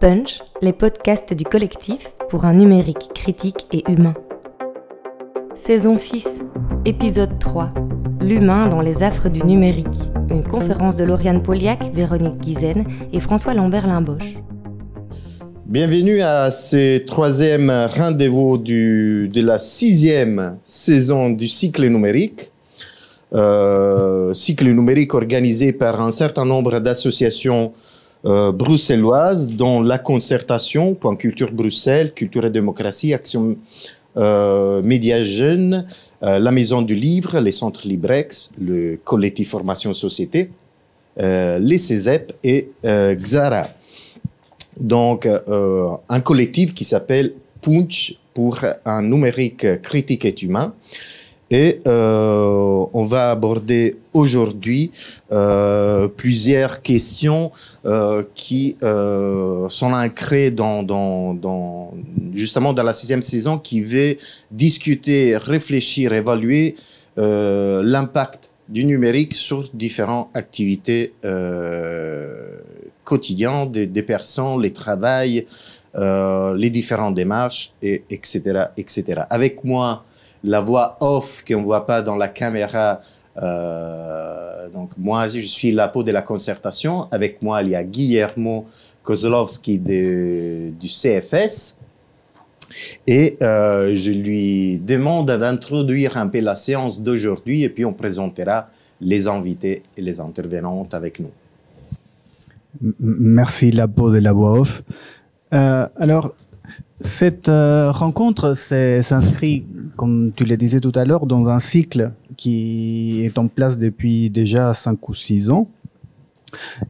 Punch, les podcasts du collectif pour un numérique critique et humain. Saison 6, épisode 3. L'humain dans les affres du numérique. Une conférence de Lauriane Poliac, Véronique Guizen et François Lambert-Limboche. Bienvenue à ce troisième rendez-vous de la sixième saison du cycle numérique. Euh, cycle numérique organisé par un certain nombre d'associations euh, bruxelloises, dont la concertation, Point Culture Bruxelles, Culture et Démocratie, Action euh, Média Jeunes, euh, la Maison du Livre, les Centres Librex, le collectif Formation Société, euh, les CESEP et Xara. Donc, un collectif qui s'appelle Punch pour un numérique critique et humain. Et euh, on va aborder aujourd'hui euh, plusieurs questions euh, qui euh, sont ancrées dans, dans, dans, justement dans la sixième saison qui veut discuter, réfléchir, évaluer euh, l'impact du numérique sur différentes activités euh, quotidiennes des, des personnes, les travails, les différentes démarches, et, etc., etc. Avec moi, la voix off qu'on ne voit pas dans la caméra. Euh, donc moi, je suis la peau de la concertation. Avec moi, il y a Guillermo Kozlovski de, du CFS. Et euh, je lui demande d'introduire un peu la séance d'aujourd'hui et puis on présentera les invités et les intervenantes avec nous. Merci Labo de la voix off. Euh, alors, cette euh, rencontre s'inscrit, comme tu le disais tout à l'heure, dans un cycle qui est en place depuis déjà cinq ou six ans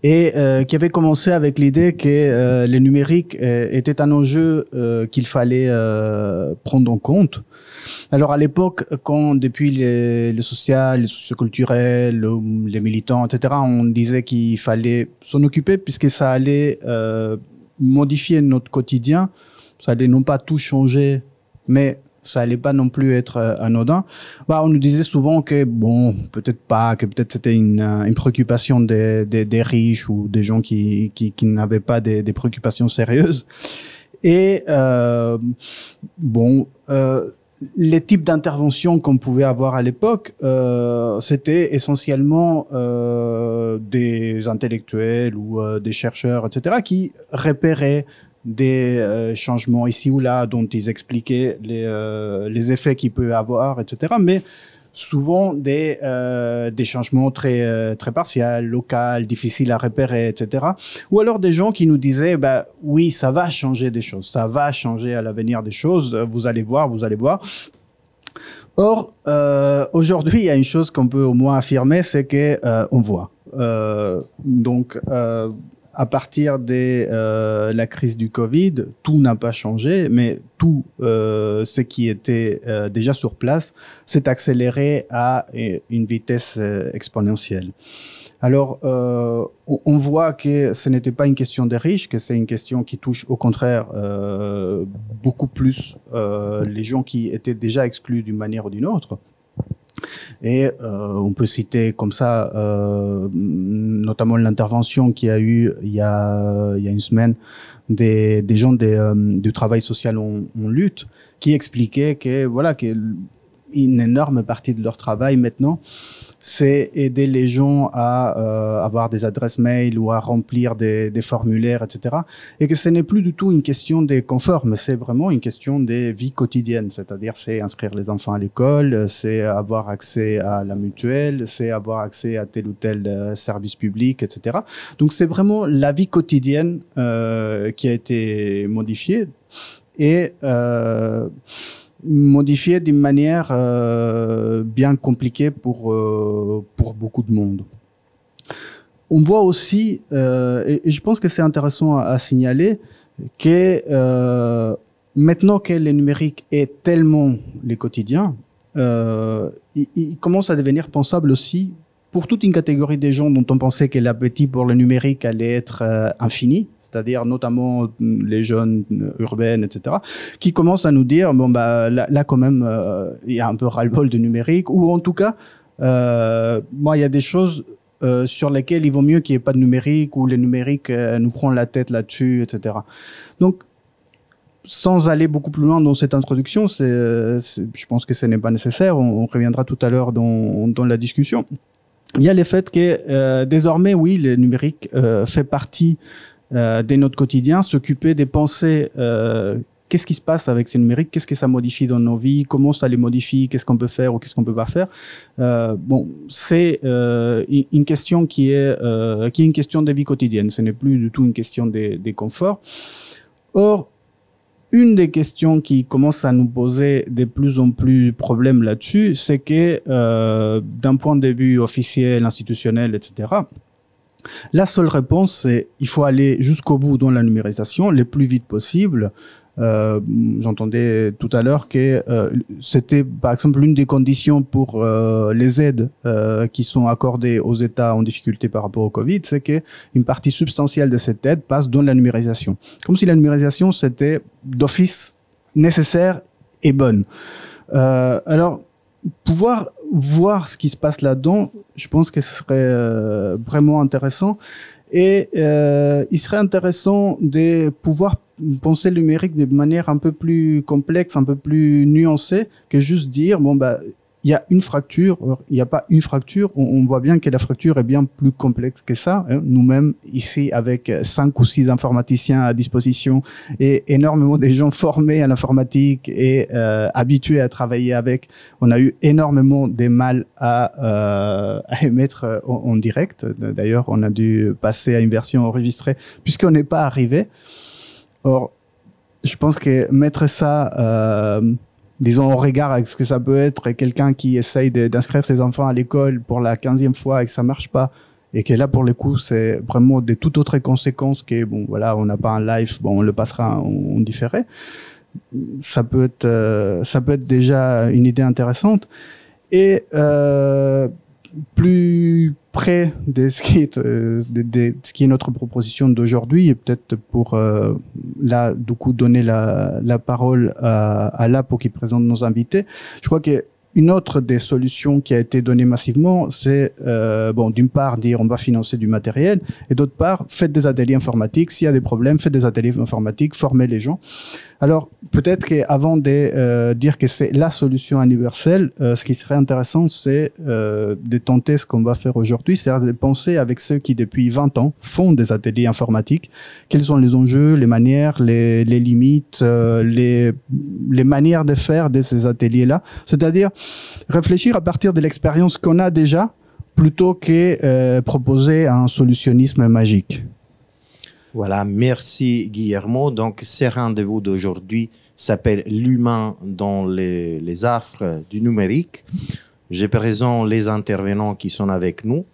et euh, qui avait commencé avec l'idée que euh, le numérique euh, était un enjeu qu'il fallait prendre en compte. Alors à l'époque, quand depuis les, les social, les socioculturels, les militants, etc., on disait qu'il fallait s'en occuper puisque ça allait modifier notre quotidien, ça allait non pas tout changer, mais ça allait pas non plus être euh, anodin. Bah, on nous disait souvent que bon, peut-être pas, que peut-être c'était une, euh, une préoccupation des, des, riches ou des gens qui, qui, qui n'avaient pas des, des préoccupations sérieuses. Et euh, bon, les types d'interventions qu'on pouvait avoir à l'époque, c'était essentiellement des intellectuels ou des chercheurs, etc., qui repéraient des euh, changements ici ou là dont ils expliquaient les, euh, effets qu'il peut avoir, etc. Mais souvent des, euh, des changements très, très partiels, locaux, difficiles à repérer, etc. Ou alors des gens qui nous disaient, bah, oui, ça va changer des choses, ça va changer à l'avenir des choses, vous allez voir, vous allez voir. Or, aujourd'hui, il y a une chose qu'on peut au moins affirmer, c'est que on voit. Donc, à partir de euh, la crise du Covid, tout n'a pas changé, mais tout euh, ce qui était euh, déjà sur place s'est accéléré à une vitesse exponentielle. Alors, on, voit que ce n'était pas une question des riches, que c'est une question qui touche au contraire beaucoup plus les gens qui étaient déjà exclus d'une manière ou d'une autre. Et euh, on peut citer comme ça, euh, notamment l'intervention qu'il y a eu il y a, il y a une semaine des, des gens euh, du travail social en, en lutte qui expliquaient que voilà que une énorme partie de leur travail maintenant c'est aider les gens à euh, avoir des adresses mail ou à remplir des, des formulaires, etc. Et que ce n'est plus du tout une question des conforts, mais c'est vraiment une question des vies quotidiennes. C'est-à-dire, c'est inscrire les enfants à l'école, c'est avoir accès à la mutuelle, c'est avoir accès à tel ou tel euh, service public, etc. Donc, c'est vraiment la vie quotidienne euh, qui a été modifiée. Et euh, modifié d'une manière euh, bien compliquée pour, euh, pour beaucoup de monde. On voit aussi, euh, et, je pense que c'est intéressant à, signaler, que maintenant que le numérique est tellement les quotidiens, euh, il, il, commence à devenir pensable aussi pour toute une catégorie des gens dont on pensait que l'appétit pour le numérique allait être infini, c'est-à-dire notamment les jeunes urbaines, etc., qui commencent à nous dire bon bah là, quand même euh, il y a un peu ras-le-bol de numérique, ou en tout cas euh, moi il y a des choses euh, sur lesquels il vaut mieux qu'il n'y ait pas de numérique ou les numériques euh, nous prend la tête là-dessus, etc. Donc, sans aller beaucoup plus loin dans cette introduction, je pense que ce n'est pas nécessaire. On, reviendra tout à l'heure dans, la discussion. Il y a le fait que euh, désormais, oui, le numérique euh, fait partie euh, de notre quotidien, s'occuper des pensées euh, qu'est-ce qui se passe avec ces numériques, qu'est-ce que ça modifie dans nos vies, comment ça les modifie, qu'est-ce qu'on peut faire ou qu'est-ce qu'on peut pas faire. Euh, bon, c'est euh, une question qui est qui est une question de vie quotidienne. Ce n'est plus du tout une question des de confort. Or, une des questions qui commence à nous poser de plus en plus problèmes là-dessus, c'est que d'un point de vue officiel, institutionnel, etc. La seule réponse, c'est il faut aller jusqu'au bout dans la numérisation, le plus vite possible, euh, J'entendais tout à l'heure que euh, c'était par exemple l'une des conditions pour euh, les aides qui sont accordées aux États en difficulté par rapport au Covid, c'est qu'une partie substantielle de cette aide passe dans la numérisation. Comme si la numérisation c'était d'office nécessaire et bonne. Alors, pouvoir voir ce qui se passe là-dedans, je pense que ce serait vraiment intéressant. Et euh, il serait intéressant de pouvoir penser le numérique de manière un peu plus complexe, un peu plus nuancée, que juste dire, bon, bah, il y a une fracture, il n'y a pas une fracture, on, voit bien que la fracture est bien plus complexe que ça. Hein. Nous-mêmes, ici, avec cinq ou six informaticiens à disposition et énormément de gens formés à l'informatique et euh, habitués à travailler avec, on a eu énormément de mal à, euh, émettre en, direct. D'ailleurs, on a dû passer à une version enregistrée puisqu'on n'est pas arrivé. Or, je pense que mettre ça... Euh, disons, au regard avec ce que ça peut être quelqu'un qui essaye d'inscrire ses enfants à l'école pour la quinzième fois et que ça marche pas, et que là, pour le coup, c'est vraiment de toutes autres conséquences que, bon, voilà, on n'a pas un live, bon, on le passera en, différé. Ça peut être, euh, ça peut être déjà une idée intéressante. Et euh, plus près de ce qui est, euh, de, ce qui est notre proposition d'aujourd'hui et peut-être pour euh, là du coup donner la, la parole à, à là pour qu'il présente nos invités. Je crois que une autre des solutions qui a été donnée massivement, c'est euh, bon, d'une part dire on va financer du matériel, et d'autre part faites des ateliers informatiques. S'il y a des problèmes, faites des ateliers informatiques, formez les gens. Alors, peut-être qu'avant de euh, dire que c'est la solution universelle, euh, ce qui serait intéressant, c'est euh, de tenter ce qu'on va faire aujourd'hui, c'est-à-dire de penser avec ceux qui, depuis 20 ans, font des ateliers informatiques, quels sont les enjeux, les manières, les, les limites, euh, les, les manières de faire de ces ateliers-là? C'est-à-dire réfléchir à partir de l'expérience qu'on a déjà, plutôt que euh, proposer un solutionnisme magique. Voilà, merci Guillermo. Donc, ce rendez-vous d'aujourd'hui s'appelle L'humain dans les, affres du numérique. J'ai présent les intervenants qui sont avec nous.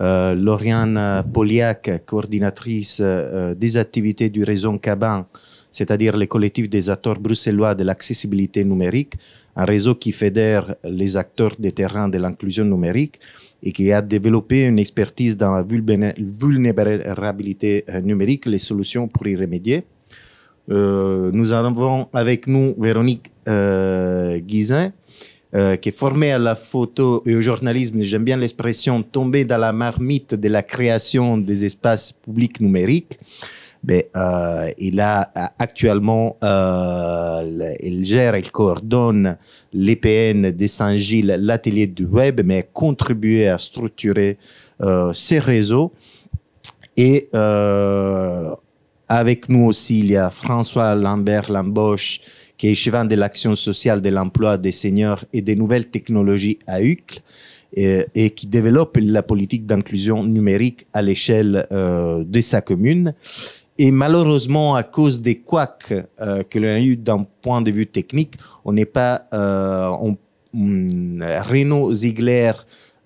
Euh, Lauriane Poliac, coordinatrice euh, des activités du réseau Caban, c'est-à-dire le collectif des acteurs bruxellois de l'accessibilité numérique, un réseau qui fédère les acteurs des terrains de l'inclusion numérique et qui a développé une expertise dans la vulnérabilité euh, numérique, les solutions pour y remédier. Euh, nous avons avec nous Véronique euh, Guizin, euh, qui est formée à la photo et au journalisme, j'aime bien l'expression, tombée dans la marmite de la création des espaces publics numériques. Ben, euh, il a actuellement, il gère, il coordonne l'EPN de Saint-Gilles, l'atelier du web, mais contribué à structurer euh, ces réseaux. Et euh, avec nous aussi, il y a François Lambert Lamboche, qui est échevin de l'action sociale de l'emploi des seniors et des nouvelles technologies à UCL. Et, et, qui développe la politique d'inclusion numérique à l'échelle euh, de sa commune. Et malheureusement, à cause des couacs euh, que l'on a eu d'un point de vue technique, on n'est pas... Euh, mm, Renaud Ziegler,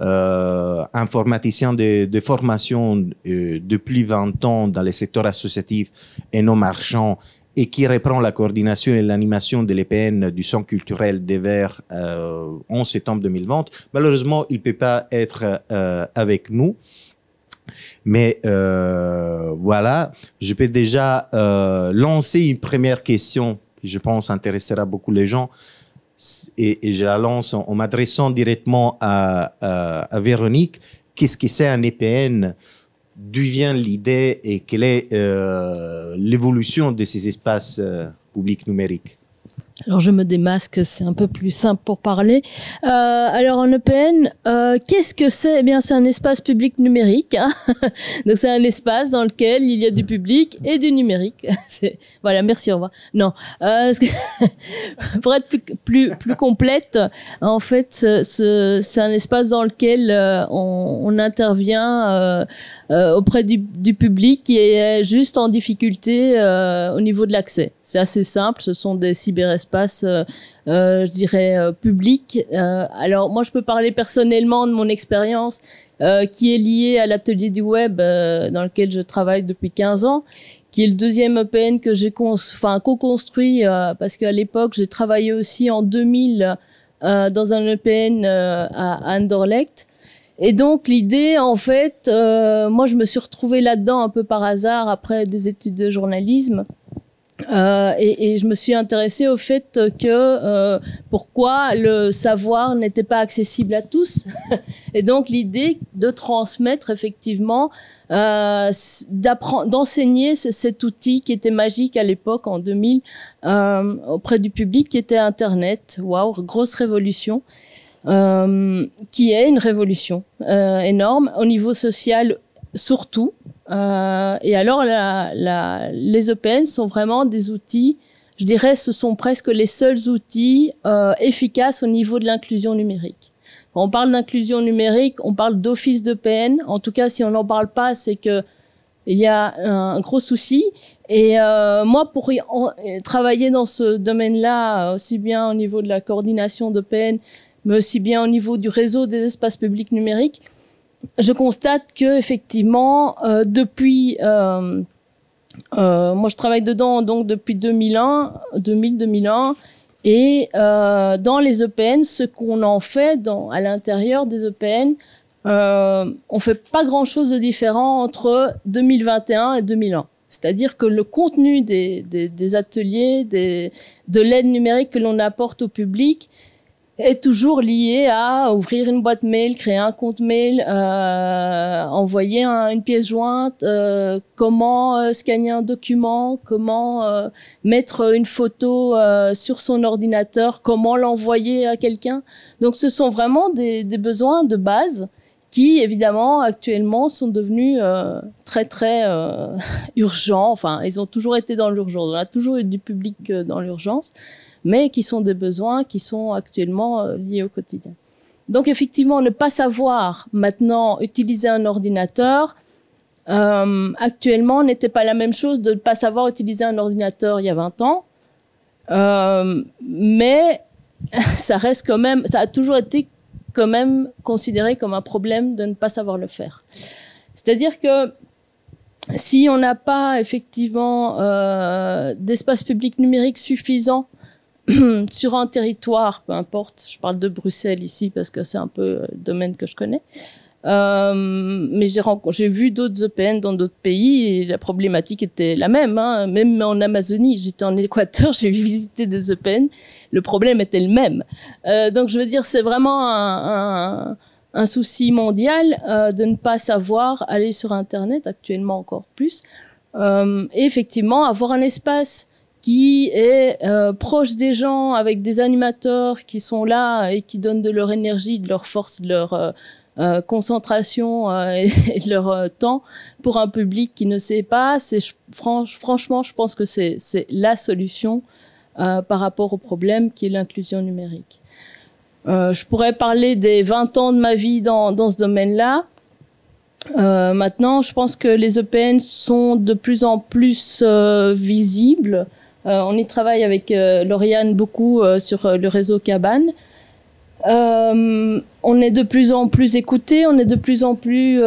euh, informaticien de, de formation euh, depuis 20 ans dans le secteur associatif et non marchand, et qui reprend la coordination et l'animation de l'EPN du Centre culturel des Verts en septembre 2020. Malheureusement, il ne peut pas être avec nous. Mais euh, voilà, je peux déjà euh, lancer une première question qui, je pense, intéressera beaucoup les gens. Et, je la lance en, m'adressant directement à, Véronique. qu'est-ce que c'est un EPN, d'où vient l'idée et quelle est euh, l'évolution de ces espaces publics numériques? Alors je me démasque, c'est un peu plus simple pour parler. Euh, alors en EPN, euh, qu'est-ce que c'est? Eh bien c'est un espace public numérique. Hein Donc c'est un espace dans lequel il y a du public et du numérique. voilà, merci, au revoir. Non, euh, pour être plus, plus, plus, complète, en fait c'est un espace dans lequel on, intervient auprès du, du, public qui est juste en difficulté au niveau de l'accès. C'est assez simple, ce sont des cyberespaces espace, euh, euh, je dirais, euh, public. alors moi, je peux parler personnellement de mon expérience qui est liée à l'atelier du web dans lequel je travaille depuis 15 ans qui est le deuxième EPN que j'ai co-construit parce qu'à l'époque j'ai travaillé aussi en 2000 dans un EPN à Anderlecht et donc l'idée en fait moi je me suis retrouvée là-dedans un peu par hasard après des études de journalisme euh, et, et, je me suis intéressée au fait que euh, pourquoi le savoir n'était pas accessible à tous. et donc l'idée de transmettre effectivement, euh, d'enseigner cet outil qui était magique à l'époque en 2000 euh, auprès du public, qui était Internet. Waouh, grosse révolution. Euh, qui est une révolution euh, énorme au niveau social surtout euh, et alors, la, la, les EPN sont vraiment des outils, je dirais, ce sont presque les seuls outils euh, efficaces au niveau de l'inclusion numérique. Quand on parle d'inclusion numérique, on parle d'office d'EPN. En tout cas, si on n'en parle pas, c'est que il y a un, gros souci. Et euh, moi, pour travailler dans ce domaine-là, aussi bien au niveau de la coordination d'EPN, mais aussi bien au niveau du réseau des espaces publics numériques, je constate que effectivement, euh, depuis, euh, euh, moi je travaille dedans donc depuis 2001, 2000-2001, et dans les EPN, ce qu'on en fait à l'intérieur des EPN, on fait pas grand chose de différent entre 2021 et 2001. C'est-à-dire que le contenu des, des, ateliers, de l'aide numérique que l'on apporte au public est toujours lié à ouvrir une boîte mail, créer un compte mail, euh, envoyer une pièce jointe, euh, comment euh, scanner un document, comment euh, mettre une photo euh, sur son ordinateur, comment l'envoyer à quelqu'un. Donc ce sont vraiment des, des, besoins de base qui évidemment actuellement sont devenus très très urgents. Enfin, ils ont toujours été dans l'urgence. On a toujours eu du public dans l'urgence mais qui sont des besoins qui sont actuellement euh, liés au quotidien. Donc effectivement, ne pas savoir maintenant utiliser un ordinateur, euh, actuellement n'était pas la même chose de ne pas savoir utiliser un ordinateur il y a 20 ans, euh, mais ça reste quand même, ça a toujours été quand même considéré comme un problème de ne pas savoir le faire. C'est-à-dire que si on n'a pas effectivement d'espace public numérique suffisant sur un territoire, peu importe, je parle de Bruxelles ici parce que c'est un peu le domaine que je connais, euh, mais j'ai vu d'autres EPN dans d'autres pays et la problématique était la même. Hein. Même en Amazonie, j'étais en Équateur, j'ai visité des EPN, le problème était le même. Euh, donc je veux dire, c'est vraiment un, souci mondial euh, de ne pas savoir aller sur Internet, actuellement encore plus. Euh, et effectivement, avoir un espace qui est euh, proche des gens, avec des animateurs qui sont là et qui donnent de leur énergie, de leur force, de leur euh, euh concentration et, de leur temps pour un public qui ne sait pas. Franchement, je pense que c'est la solution par rapport au problème qui est l'inclusion numérique. je pourrais parler des 20 ans de ma vie dans, dans ce domaine-là. Maintenant, je pense que les EPN sont de plus en plus visibles. Euh, on y travaille avec euh, Lauriane beaucoup euh, sur le réseau Cabane. on est de plus en plus écouté, on est de plus en plus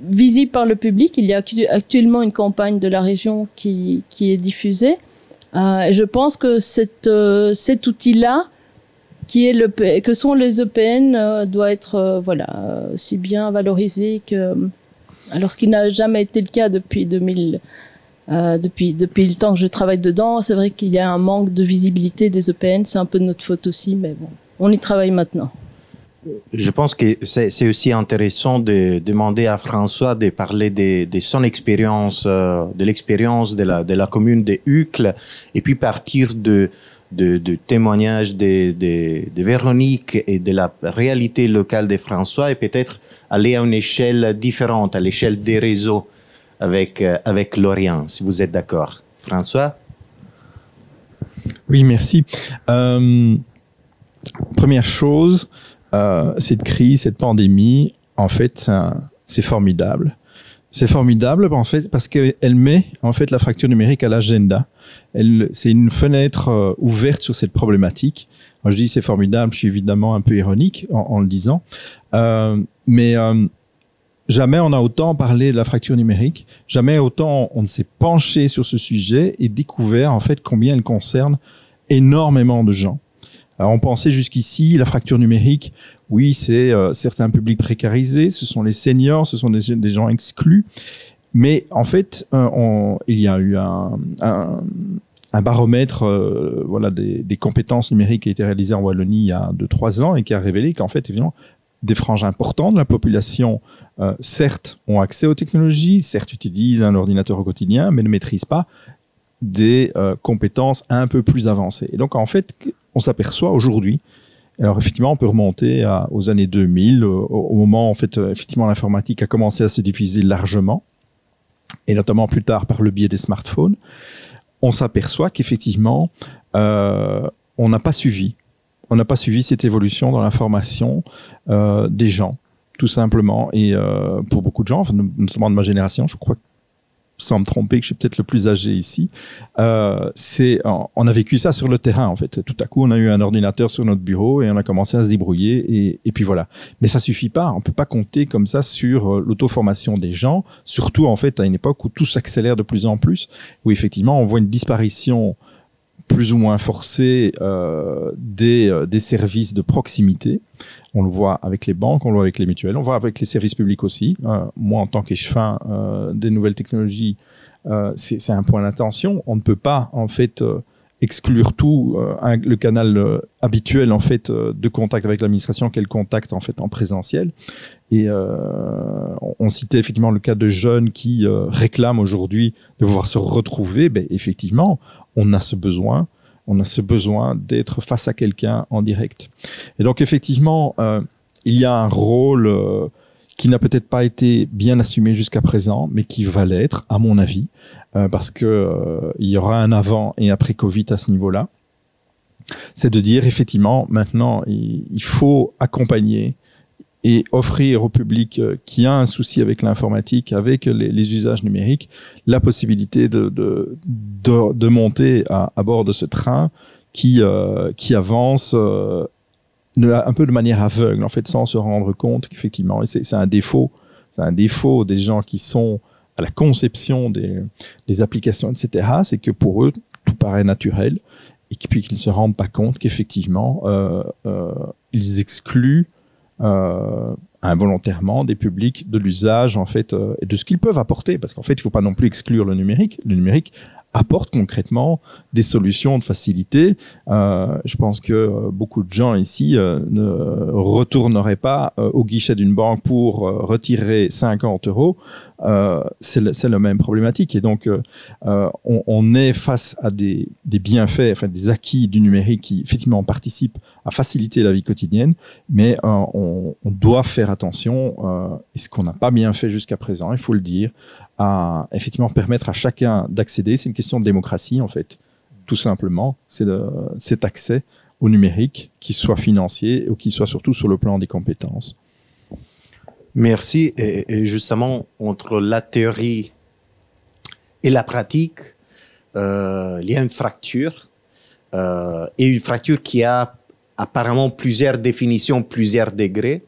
visible par le public. Il y a actuellement une campagne de la région qui, est diffusée. je pense que cet outil-là, qui est le que sont les EPN doit être voilà aussi bien valorisé que alors ce qui n'a jamais été le cas depuis 2000 euh, depuis, depuis le temps que je travaille dedans, c'est vrai qu'il y a un manque de visibilité des EPN. C'est un peu de notre faute aussi, mais bon, on y travaille maintenant. je pense que c'est aussi intéressant de demander à François de parler de, son expérience, euh, de l'expérience de la, commune de Hucle, et puis partir de, de, témoignages de, de, Véronique et de la réalité locale de François, et peut-être aller à une échelle différente, à l'échelle des réseaux avec, euh, avec Lorient, si vous êtes d'accord. François? Oui, merci. Euh, première chose, euh, cette crise, cette pandémie, en fait, c'est formidable. C'est formidable en fait parce qu'elle met en fait la fracture numérique à l'agenda. c'est une fenêtre ouverte sur cette problématique. je dis c'est formidable, je suis évidemment un peu ironique en, le disant, mais jamais on a autant parlé de la fracture numérique, jamais autant on ne s'est penché sur ce sujet et découvert en fait combien elle concerne énormément de gens. Alors on pensait jusqu'ici la fracture numérique, oui, c'est euh, certains publics précarisés, ce sont les seniors, ce sont des, gens exclus. Mais en fait, euh, il y a eu un, baromètre euh, voilà, des, compétences numériques qui a été réalisé en Wallonie il y a 2-3 ans et qui a révélé qu'en fait, évidemment, des franges importantes de la population, certes, ont accès aux technologies, certes, utilisent un ordinateur au quotidien, mais ne maîtrisent pas des compétences un peu plus avancées. Et donc, en fait, on s'aperçoit aujourd'hui, alors effectivement, on peut remonter aux années 2000, au, moment en fait, euh, effectivement, l'informatique a commencé à se diffuser largement, et notamment plus tard par le biais des smartphones. On s'aperçoit qu'effectivement, euh, on n'a pas suivi, on n'a pas suivi cette évolution dans l'information euh, des gens, tout simplement. Et pour beaucoup de gens, notamment de ma génération, je crois sans me tromper, que je suis peut-être le plus âgé ici, euh, c'est on a vécu ça sur le terrain en fait. Tout à coup, on a eu un ordinateur sur notre bureau et on a commencé à se débrouiller et, et puis voilà. Mais ça suffit pas. On peut pas compter comme ça sur euh, l'auto-formation des gens, surtout en fait à une époque où tout s'accélère de plus en plus, où effectivement on voit une disparition plus ou moins forcée euh, des, euh, des services de proximité. On le voit avec les banques, on le voit avec les mutuelles, on le voit avec les services publics aussi. Euh, moi, en tant qu'échevin des nouvelles technologies, c'est un point d'attention. On ne peut pas, en fait, exclure tout le canal habituel, en fait, de contact avec l'administration, quel contact, en fait, en présentiel. Et on, on, citait effectivement le cas de jeunes qui réclament aujourd'hui de pouvoir se retrouver. Ben, effectivement, on a ce besoin on a ce besoin d'être face à quelqu'un en direct. Et donc effectivement, euh, il y a un rôle euh, qui n'a peut-être pas été bien assumé jusqu'à présent, mais qui va l'être, à mon avis, euh, parce que il y aura un avant et après Covid à ce niveau-là. C'est de dire effectivement, maintenant, il faut accompagner et offrir au public euh, qui a un souci avec l'informatique, avec les, usages numériques, la possibilité de, de, de, monter à, bord de ce train qui, euh, qui avance euh, un peu de manière aveugle, en fait, sans se rendre compte qu'effectivement, c'est un défaut, c'est un défaut des gens qui sont à la conception des, des applications, etc., c'est que pour eux, tout paraît naturel et puis qu'ils ne se rendent pas compte qu'effectivement, ils excluent involontairement des publics de l'usage en fait euh, de ce qu'ils peuvent apporter parce qu'en fait il faut pas non plus exclure le numérique le numérique apporte concrètement des solutions de facilité. Euh, je pense que euh, beaucoup de gens ici euh, ne retourneraient pas euh, au guichet d'une banque pour retirer 50 euros. C'est le, la même problématique. Et donc, on, on, est face à des, bienfaits, enfin des acquis du numérique qui effectivement participent à faciliter la vie quotidienne, mais on, on, doit faire attention. et ce qu'on n'a pas bien fait jusqu'à présent, il faut le dire, à effectivement permettre à chacun d'accéder. C'est une question de démocratie en fait, tout simplement. C'est cet accès au numérique, qu'il soit financier ou qu'il soit surtout sur le plan des compétences. Merci. Et, justement, entre la théorie et la pratique, euh, il y a une fracture. Euh, et une fracture qui a apparemment plusieurs définitions, plusieurs degrés.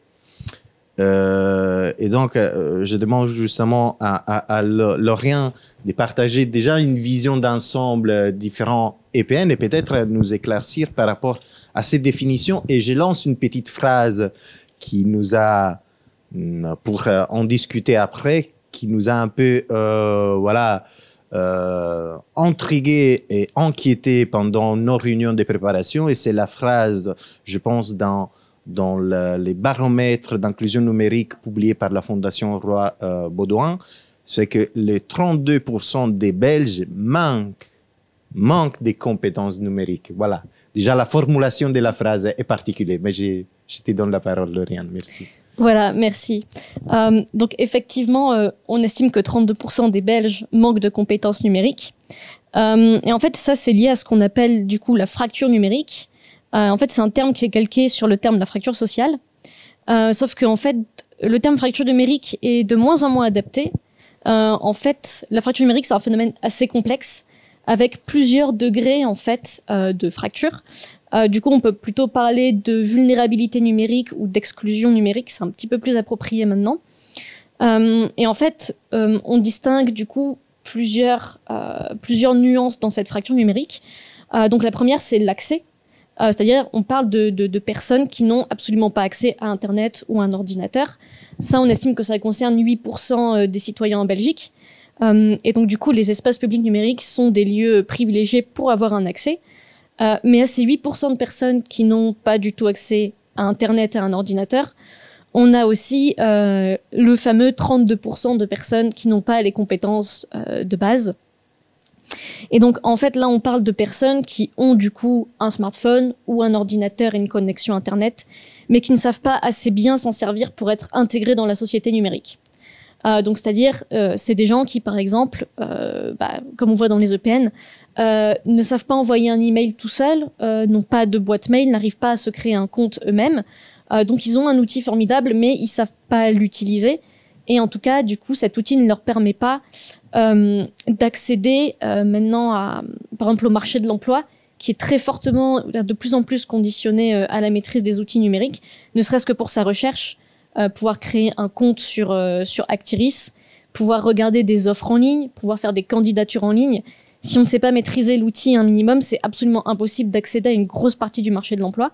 Euh, et donc, je demande justement à, à, Lorient de partager déjà une vision d'ensemble différent EPN et peut-être nous éclaircir par rapport à ces définitions. Et je lance une petite phrase qui nous a, pour euh, en discuter après, qui nous a un peu, euh, voilà, euh, intrigué et inquiété pendant nos réunions de préparation. Et c'est la phrase, je pense, dans dans le- les baromètres d'inclusion numérique publiés par la Fondation Roi euh, Baudouin, c'est que les 32% des Belges manquent, manquent des compétences numériques. Voilà. Déjà, la formulation de la phrase est particulière, mais j'ai- je te donne la parole, Lauriane. Merci. Voilà, merci. Euh, donc effectivement, euh, on estime que 32% des Belges manquent de compétences numériques. Euh, et en fait, ça, c'est lié à ce qu'on appelle du coup la fracture numérique. En fait, c'est un terme qui est calqué sur le terme de la fracture sociale. Sauf que en fait, le terme fracture numérique est de moins en moins adapté. En fait, la fracture numérique, c'est un phénomène assez complexe avec plusieurs degrés en fait de fracture. Euh, du coup, on peut plutôt parler de vulnérabilité numérique ou d'exclusion numérique. C'est un petit peu plus approprié maintenant. Euh, et en fait, euh, on distingue du coup plusieurs, plusieurs nuances dans cette fracture numérique. Donc la première, c'est l'accès. C'est-à-dire, on parle de, de, de personnes qui n'ont absolument pas accès à Internet ou à un ordinateur. Ça, on estime que ça concerne 8% des citoyens en Belgique. Et donc, du coup, les espaces publics numériques sont des lieux privilégiés pour avoir un accès. Euh, mais à ces 8% de personnes qui n'ont pas du tout accès à Internet et à un ordinateur, on a aussi euh, le fameux 32% de personnes qui n'ont pas les compétences euh, de base. Et donc, en fait, là, on parle de personnes qui ont du coup un smartphone ou un ordinateur et une connexion Internet, mais qui ne savent pas assez bien s'en servir pour être intégrés dans la société numérique. Donc, c'est-à-dire, euh, c'est des gens qui, par exemple, bah, comme on voit dans les EPN, euh, ne savent pas envoyer un email tout seul, euh, n'ont pas de boîte mail, n'arrivent pas à se créer un compte eux-mêmes. Euh, donc, ils ont un outil formidable, mais ils savent pas l'utiliser. Et en tout cas, du coup, cet outil ne leur permet pas d'accéder maintenant par exemple, au marché de l'emploi, qui est très fortement, de plus en plus conditionné à la maîtrise des outils numériques, ne serait-ce que pour sa recherche, pouvoir créer un compte sur, sur Actiris, pouvoir regarder des offres en ligne, pouvoir faire des candidatures en ligne. Si on ne sait pas maîtriser l'outil un minimum, c'est absolument impossible d'accéder à une grosse partie du marché de l'emploi.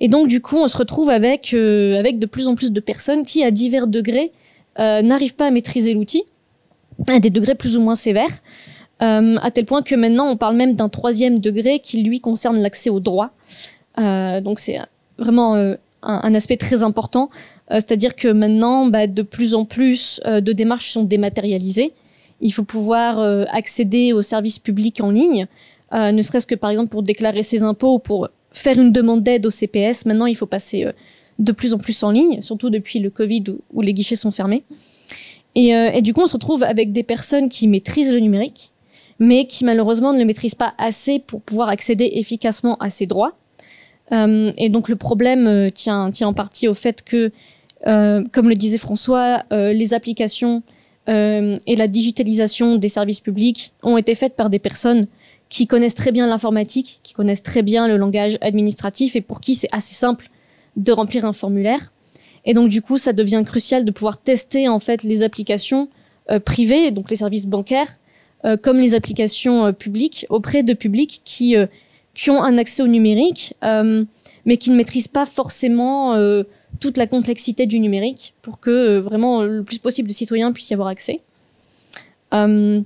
Et donc, du coup, on se retrouve avec, euh, avec de plus en plus de personnes qui, à divers degrés, euh, n'arrivent pas à maîtriser l'outil, à des degrés plus ou moins sévères, euh, à tel point que maintenant, on parle même d'un troisième degré qui, lui, concerne l'accès au droit. Donc, c'est vraiment un, aspect très important. C'est-à-dire que maintenant, bah, de plus en plus de démarches sont dématérialisées. Il faut pouvoir euh, accéder aux services publics en ligne, euh, ne serait-ce que par exemple pour déclarer ses impôts ou pour faire une demande d'aide au CPS. Maintenant, il faut passer euh, de plus en plus en ligne, surtout depuis le Covid où, les guichets sont fermés. Et, du coup, on se retrouve avec des personnes qui maîtrisent le numérique, mais qui malheureusement ne le maîtrisent pas assez pour pouvoir accéder efficacement à ces droits. Et donc le problème tient, en partie au fait que, comme le disait François, les applications euh, et la digitalisation des services publics ont été faites par des personnes qui connaissent très bien l'informatique, qui connaissent très bien le langage administratif et pour qui c'est assez simple de remplir un formulaire. Et donc du coup, ça devient crucial de pouvoir tester en fait les applications euh, privées, donc les services bancaires, euh, comme les applications publiques auprès de publics qui qui ont un accès au numérique, mais qui ne maîtrisent pas forcément toute la complexité du numérique pour que euh, vraiment le plus possible de citoyens puissent y avoir accès. Euh,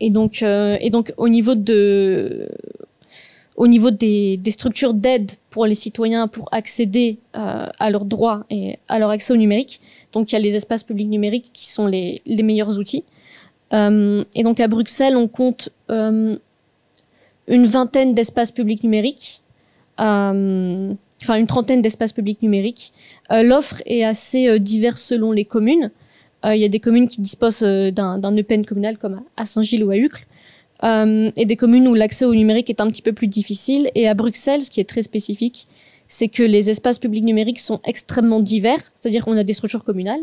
et donc, euh, et donc au niveau de, au niveau des, structures d'aide pour les citoyens pour accéder à leurs droits et à leur accès au numérique, donc il y a les espaces publics numériques qui sont les, meilleurs outils. Et donc à Bruxelles, on compte une vingtaine d'espaces publics numériques, enfin une trentaine d'espaces publics numériques. Euh, L'offre est assez euh, diverse selon les communes. Euh, Il y a des communes qui disposent d'un EPN communal comme à Saint-Gilles ou à Uccle, et des communes où l'accès au numérique est un petit peu plus difficile. Et à Bruxelles, ce qui est très spécifique, c'est que les espaces publics numériques sont extrêmement divers, c'est-à-dire qu'on a des structures communales,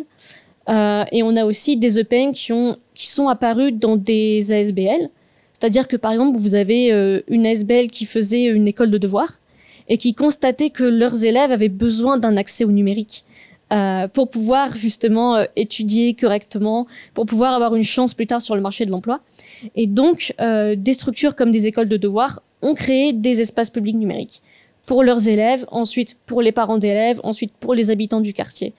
et on a aussi des EPN qui, ont, qui sont apparus dans des ASBL, c'est-à-dire que par exemple, vous avez une ASBL qui faisait une école de devoirs et qui constatait que leurs élèves avaient besoin d'un accès au numérique euh, pour pouvoir justement euh, étudier correctement, pour pouvoir avoir une chance plus tard sur le marché de l'emploi. Et donc, euh, des structures comme des écoles de devoirs ont créé des espaces publics numériques pour leurs élèves, ensuite pour les parents d'élèves, ensuite pour les habitants du quartier.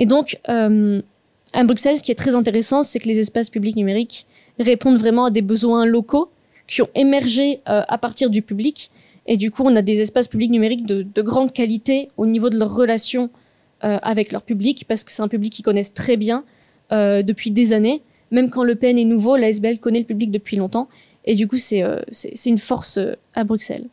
Et donc, à Bruxelles, ce qui est très intéressant, c'est que les espaces publics numériques répondent vraiment à des besoins locaux qui ont émergé à partir du public Et du coup, on a des espaces publics numériques de, de grande qualité au niveau de leurs relations euh, avec leur public, parce que c'est un public qu'ils connaissent très bien euh, depuis des années. Même quand le PN est nouveau, la SBL connaît le public depuis longtemps. Et du coup, c'est euh, une force euh, à Bruxelles.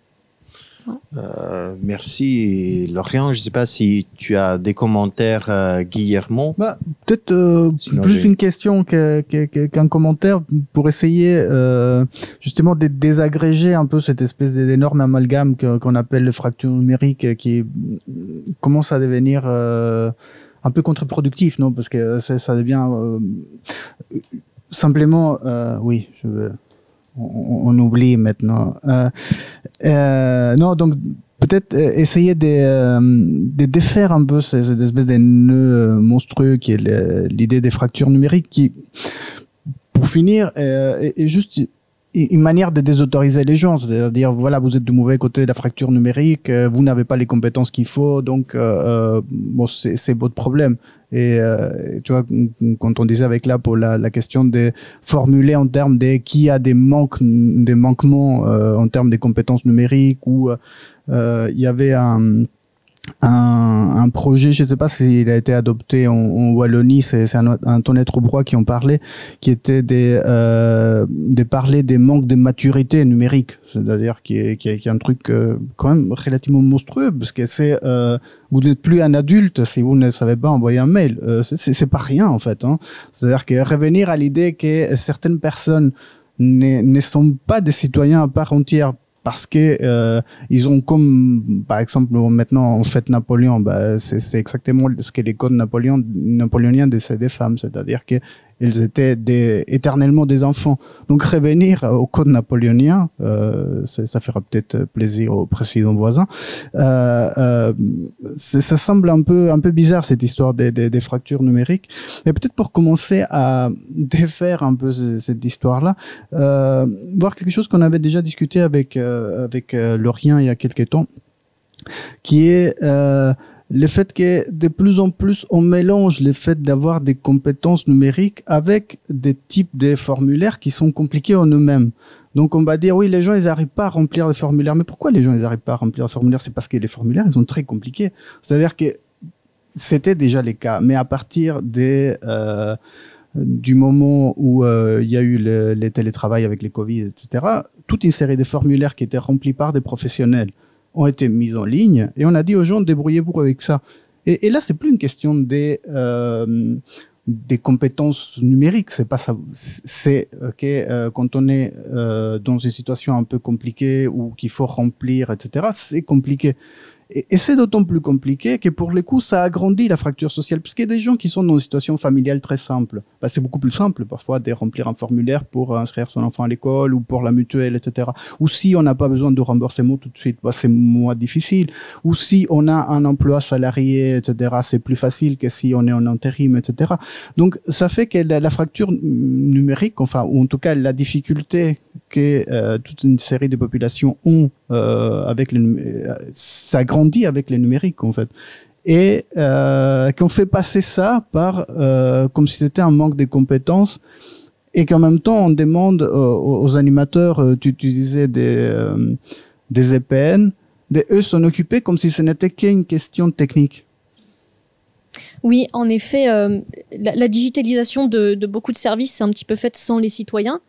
Euh, merci, Lorient. Je ne sais pas si tu as des commentaires, euh, Guillermo. Bah, peut-être euh, plus une question que- que- que- qu'un commentaire pour essayer euh, justement de désagréger un peu cette espèce d'énorme amalgame qu'on appelle le fracture numérique qui mm, commence à devenir un peu contre-productif, non? Parce que ça, devient simplement, oui, je veux, on, on oublie maintenant. Euh, euh, non, donc peut-être euh, essayer de, de défaire un peu ce- cette espèce de nœud monstrueux qui est l'idée des fractures numériques qui, pour finir, est, est juste une manière de désautoriser les gens, c'est-à-dire voilà, vous êtes du mauvais côté de la fracture numérique, euh, vous n'avez pas les compétences qu'il faut, donc euh, euh, bon, c'est votre problème. Et euh, tu vois, quand on disait avec là pour la, la question de formuler en termes de qui a des manques, des manquements euh, en termes des compétences numériques ou euh, il y avait un un, un projet, je ne sais pas s'il a été adopté en, en Wallonie, c'est un, Antoinette Roubrois qui en parlait, qui était des, euh, de parler des manques de maturité numérique, c'est-à-dire qui est, qui, est, qui est un truc euh, quand même relativement monstrueux, parce que c'est euh, vous n'êtes plus un adulte si vous ne savez pas envoyer un mail, euh, c'est pas rien en fait. Hein. C'est-à-dire que revenir à l'idée que certaines personnes ne, ne sont pas des citoyens à part entière parce que euh, ils ont comme par exemple maintenant en fait Napoléon bah, c'est exactement ce que les codes Napoléon, napoléoniens disaient des femmes. C'est-à-dire que ils étaient des, éternellement des enfants. Donc revenir au code napoléonien euh, ça fera peut-être plaisir au président voisin euh, euh, ça semble un peu un peu bizarre cette histoire des, des, des fractures numériques. Mais peut-être pour commencer à défaire un peu ce- cette histoire-là, euh, voir quelque chose qu'on avait déjà discuté avec euh, avec euh, Lorient il y a quelques temps, qui est le fait que de plus en plus on mélange le fait d'avoir des compétences numériques avec des types de formulaires qui sont compliqués en eux-mêmes. Donc on va dire oui les gens ils n'arrivent pas à remplir les formulaires, mais pourquoi les gens ils n'arrivent pas à remplir les formulaires? C'est parce que les formulaires ils sont très compliqués. C'est-à-dire que c'était déjà les cas, mais à partir euh, du moment où euh, il y a eu le, les télétravail avec les Covid, etc., toute une série de formulaires qui étaient remplis par des professionnels ont été mis en ligne et on a dit aux gens débrouillez-vous avec ça. Et, et là, c'est plus une question des euh, des compétences numériques, c'est pas ça. C'est ok euh, quand on est euh, dans une situation un peu compliquée ou qu'il faut remplir, etc. C'est compliqué. Et, c'est d'autant plus compliqué que pour le coup, ça agrandit la fracture sociale, puisqu'il y a des gens qui sont dans une situation familiale très simple. Bah, c'est beaucoup plus simple parfois de remplir un formulaire pour inscrire son enfant à l'école ou pour la mutuelle, etc. Ou si on n'a pas besoin de remboursement tout de suite, bah, c'est moins difficile. Ou si on a un emploi salarié, etc., c'est plus facile que si on est en intérim, etc. Donc ça fait que la, fracture numérique, enfin, ou en tout cas la difficulté que euh, toute une série de populations ont avec les, euh, ça grandit avec les numériques en fait et euh, qu'on fait passer ça par euh, comme si c'était un manque de compétences et qu'en même temps on demande euh, aux, aux animateurs euh, disais des euh, des EPN de eux s'en occuper comme si ce n'était qu'une question technique Oui, en effet, euh, la, la digitalisation de, de beaucoup de services c'est un petit peu faite sans les citoyens.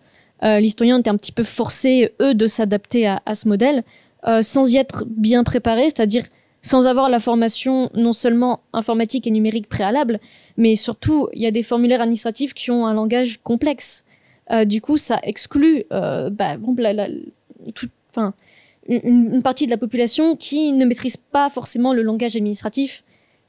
Euh, les citoyens étaient un petit peu forcés, eux, de s'adapter à, ce modèle, euh, sans y être bien préparés, c'est-à-dire sans avoir la formation non seulement informatique et numérique préalable, mais surtout, il y a des formulaires administratifs qui ont un langage complexe. Euh, du coup, ça exclut bah, une partie de la population qui ne maîtrise pas forcément le langage administratif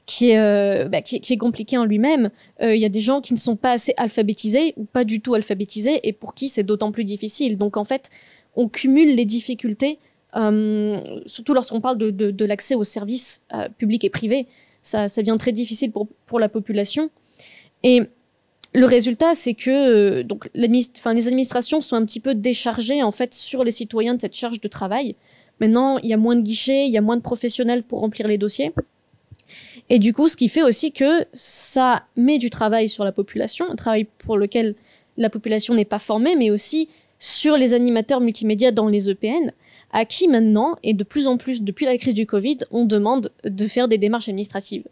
qui est, euh, bah, qui, est- compliqué en lui-même. Euh, Il y a des gens qui ne sont pas assez alphabétisés ou pas du tout alphabétisés et pour qui c'est d'autant plus difficile. Donc en fait, on cumule les difficultés, euh, surtout lorsqu'on parle de, l'accès aux services euh, publics et privés. Ça, devient très difficile pour, la population. Et le résultat, c'est que les administrations sont un petit peu déchargées en fait sur les citoyens de cette charge de travail. Maintenant, il y a moins de guichets, il y a moins de professionnels pour remplir les dossiers. Et du coup, ce qui fait aussi que ça met du travail sur la population, un travail pour lequel la population n'est pas formée, mais aussi sur les animateurs multimédia dans les EPN, à qui maintenant, et de plus en plus depuis la crise du Covid, on demande de faire des démarches administratives.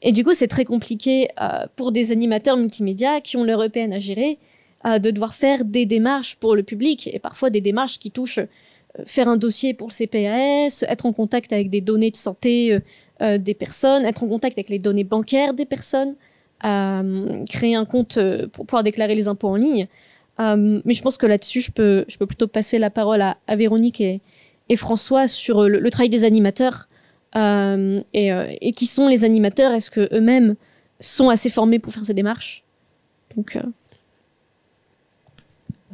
Et du coup, c'est très compliqué euh, pour des animateurs multimédia qui ont leur EPN à gérer euh, de devoir faire des démarches pour le public, et parfois des démarches qui touchent euh, faire un dossier pour le CPAS, être en contact avec des données de santé euh, des personnes, être en contact avec les données bancaires des personnes, euh, créer un compte euh, pour pouvoir déclarer les impôts en ligne. Euh, mais je pense que là-dessus, je peux, je peux plutôt passer la parole à, à Véronique et, et François sur le, le travail des animateurs. Euh, et, euh, et qui sont les animateurs? Est-ce que eux-mêmes sont assez formés pour faire ces démarches? Donc, euh,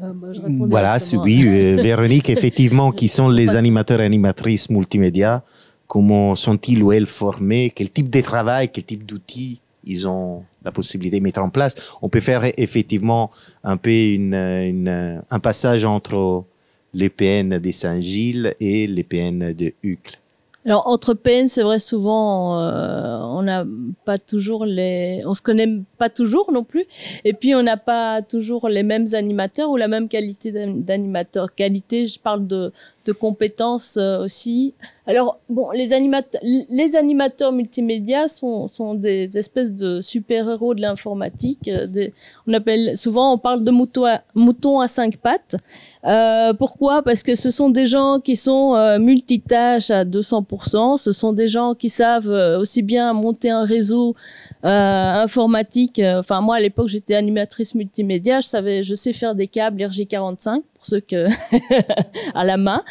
Euh, bah, je Voilà, oui, euh, Véronique, effectivement, qui sont les animateurs et animatrices multimédia, comment sont-ils ou elles formés, quel type de travail, quel type d'outils ils ont la possibilité de mettre en place. On peut faire effectivement un peu une, un passage entre l'EPN de Saint-Gilles et l'EPN de Hucle. Alors entre PN, c'est vrai souvent euh, on n'a pas toujours les, on se connaît pas toujours non plus, et puis on n'a pas toujours les mêmes animateurs ou la même qualité d'an- d'animateur. Qualité, je parle de de compétences euh, aussi. Alors bon, les animateurs, multimédia sont des espèces de super héros de l'informatique. euh, on appelle souvent, on parle de moutons à, cinq pattes. Euh, pourquoi? Parce que ce sont des gens qui sont multitâches à 200%. Ce sont des gens qui savent aussi bien monter un réseau informatique. Enfin, moi, à l'époque, j'étais animatrice multimédia. Je savais, je sais faire des câbles RJ45 pour ceux que à la main.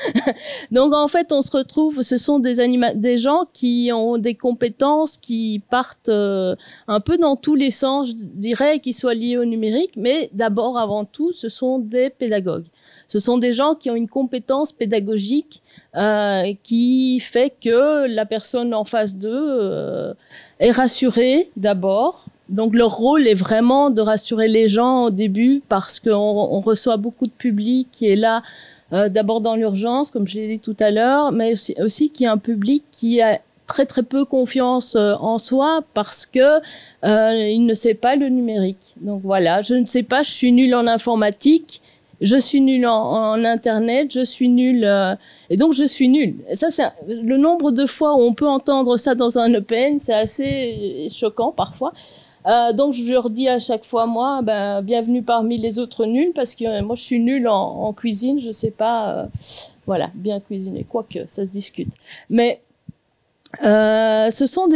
Donc, en fait, on se retrouve. Ce sont des anima des gens qui ont des compétences qui partent euh, un peu dans tous les sens, je dirais, qui soient liés au numérique. Mais d'abord, avant tout, ce sont des pédagogues. Ce sont des gens qui ont une compétence pédagogique euh, qui fait que la personne en face d'eux euh, est rassurée d'abord. Donc leur rôle est vraiment de rassurer les gens au début parce qu'on on reçoit beaucoup de public qui est là euh, d'abord dans l'urgence, comme je l'ai dit tout à l'heure, mais aussi, aussi qui est un public qui a très très peu confiance euh, en soi parce que euh, il ne sait pas le numérique. Donc voilà, je ne sais pas, je suis nulle en informatique, je suis nul en, en internet, je suis nul euh, et donc je suis nul. Et ça c'est le nombre de fois où on peut entendre ça dans un EPN, c'est assez choquant parfois. Euh, donc je leur dis à chaque fois moi, ben bienvenue parmi les autres nuls parce que euh, moi je suis nul en, cuisine, je sais pas, euh, voilà, bien cuisiner, quoique ça se discute. Mais ce sont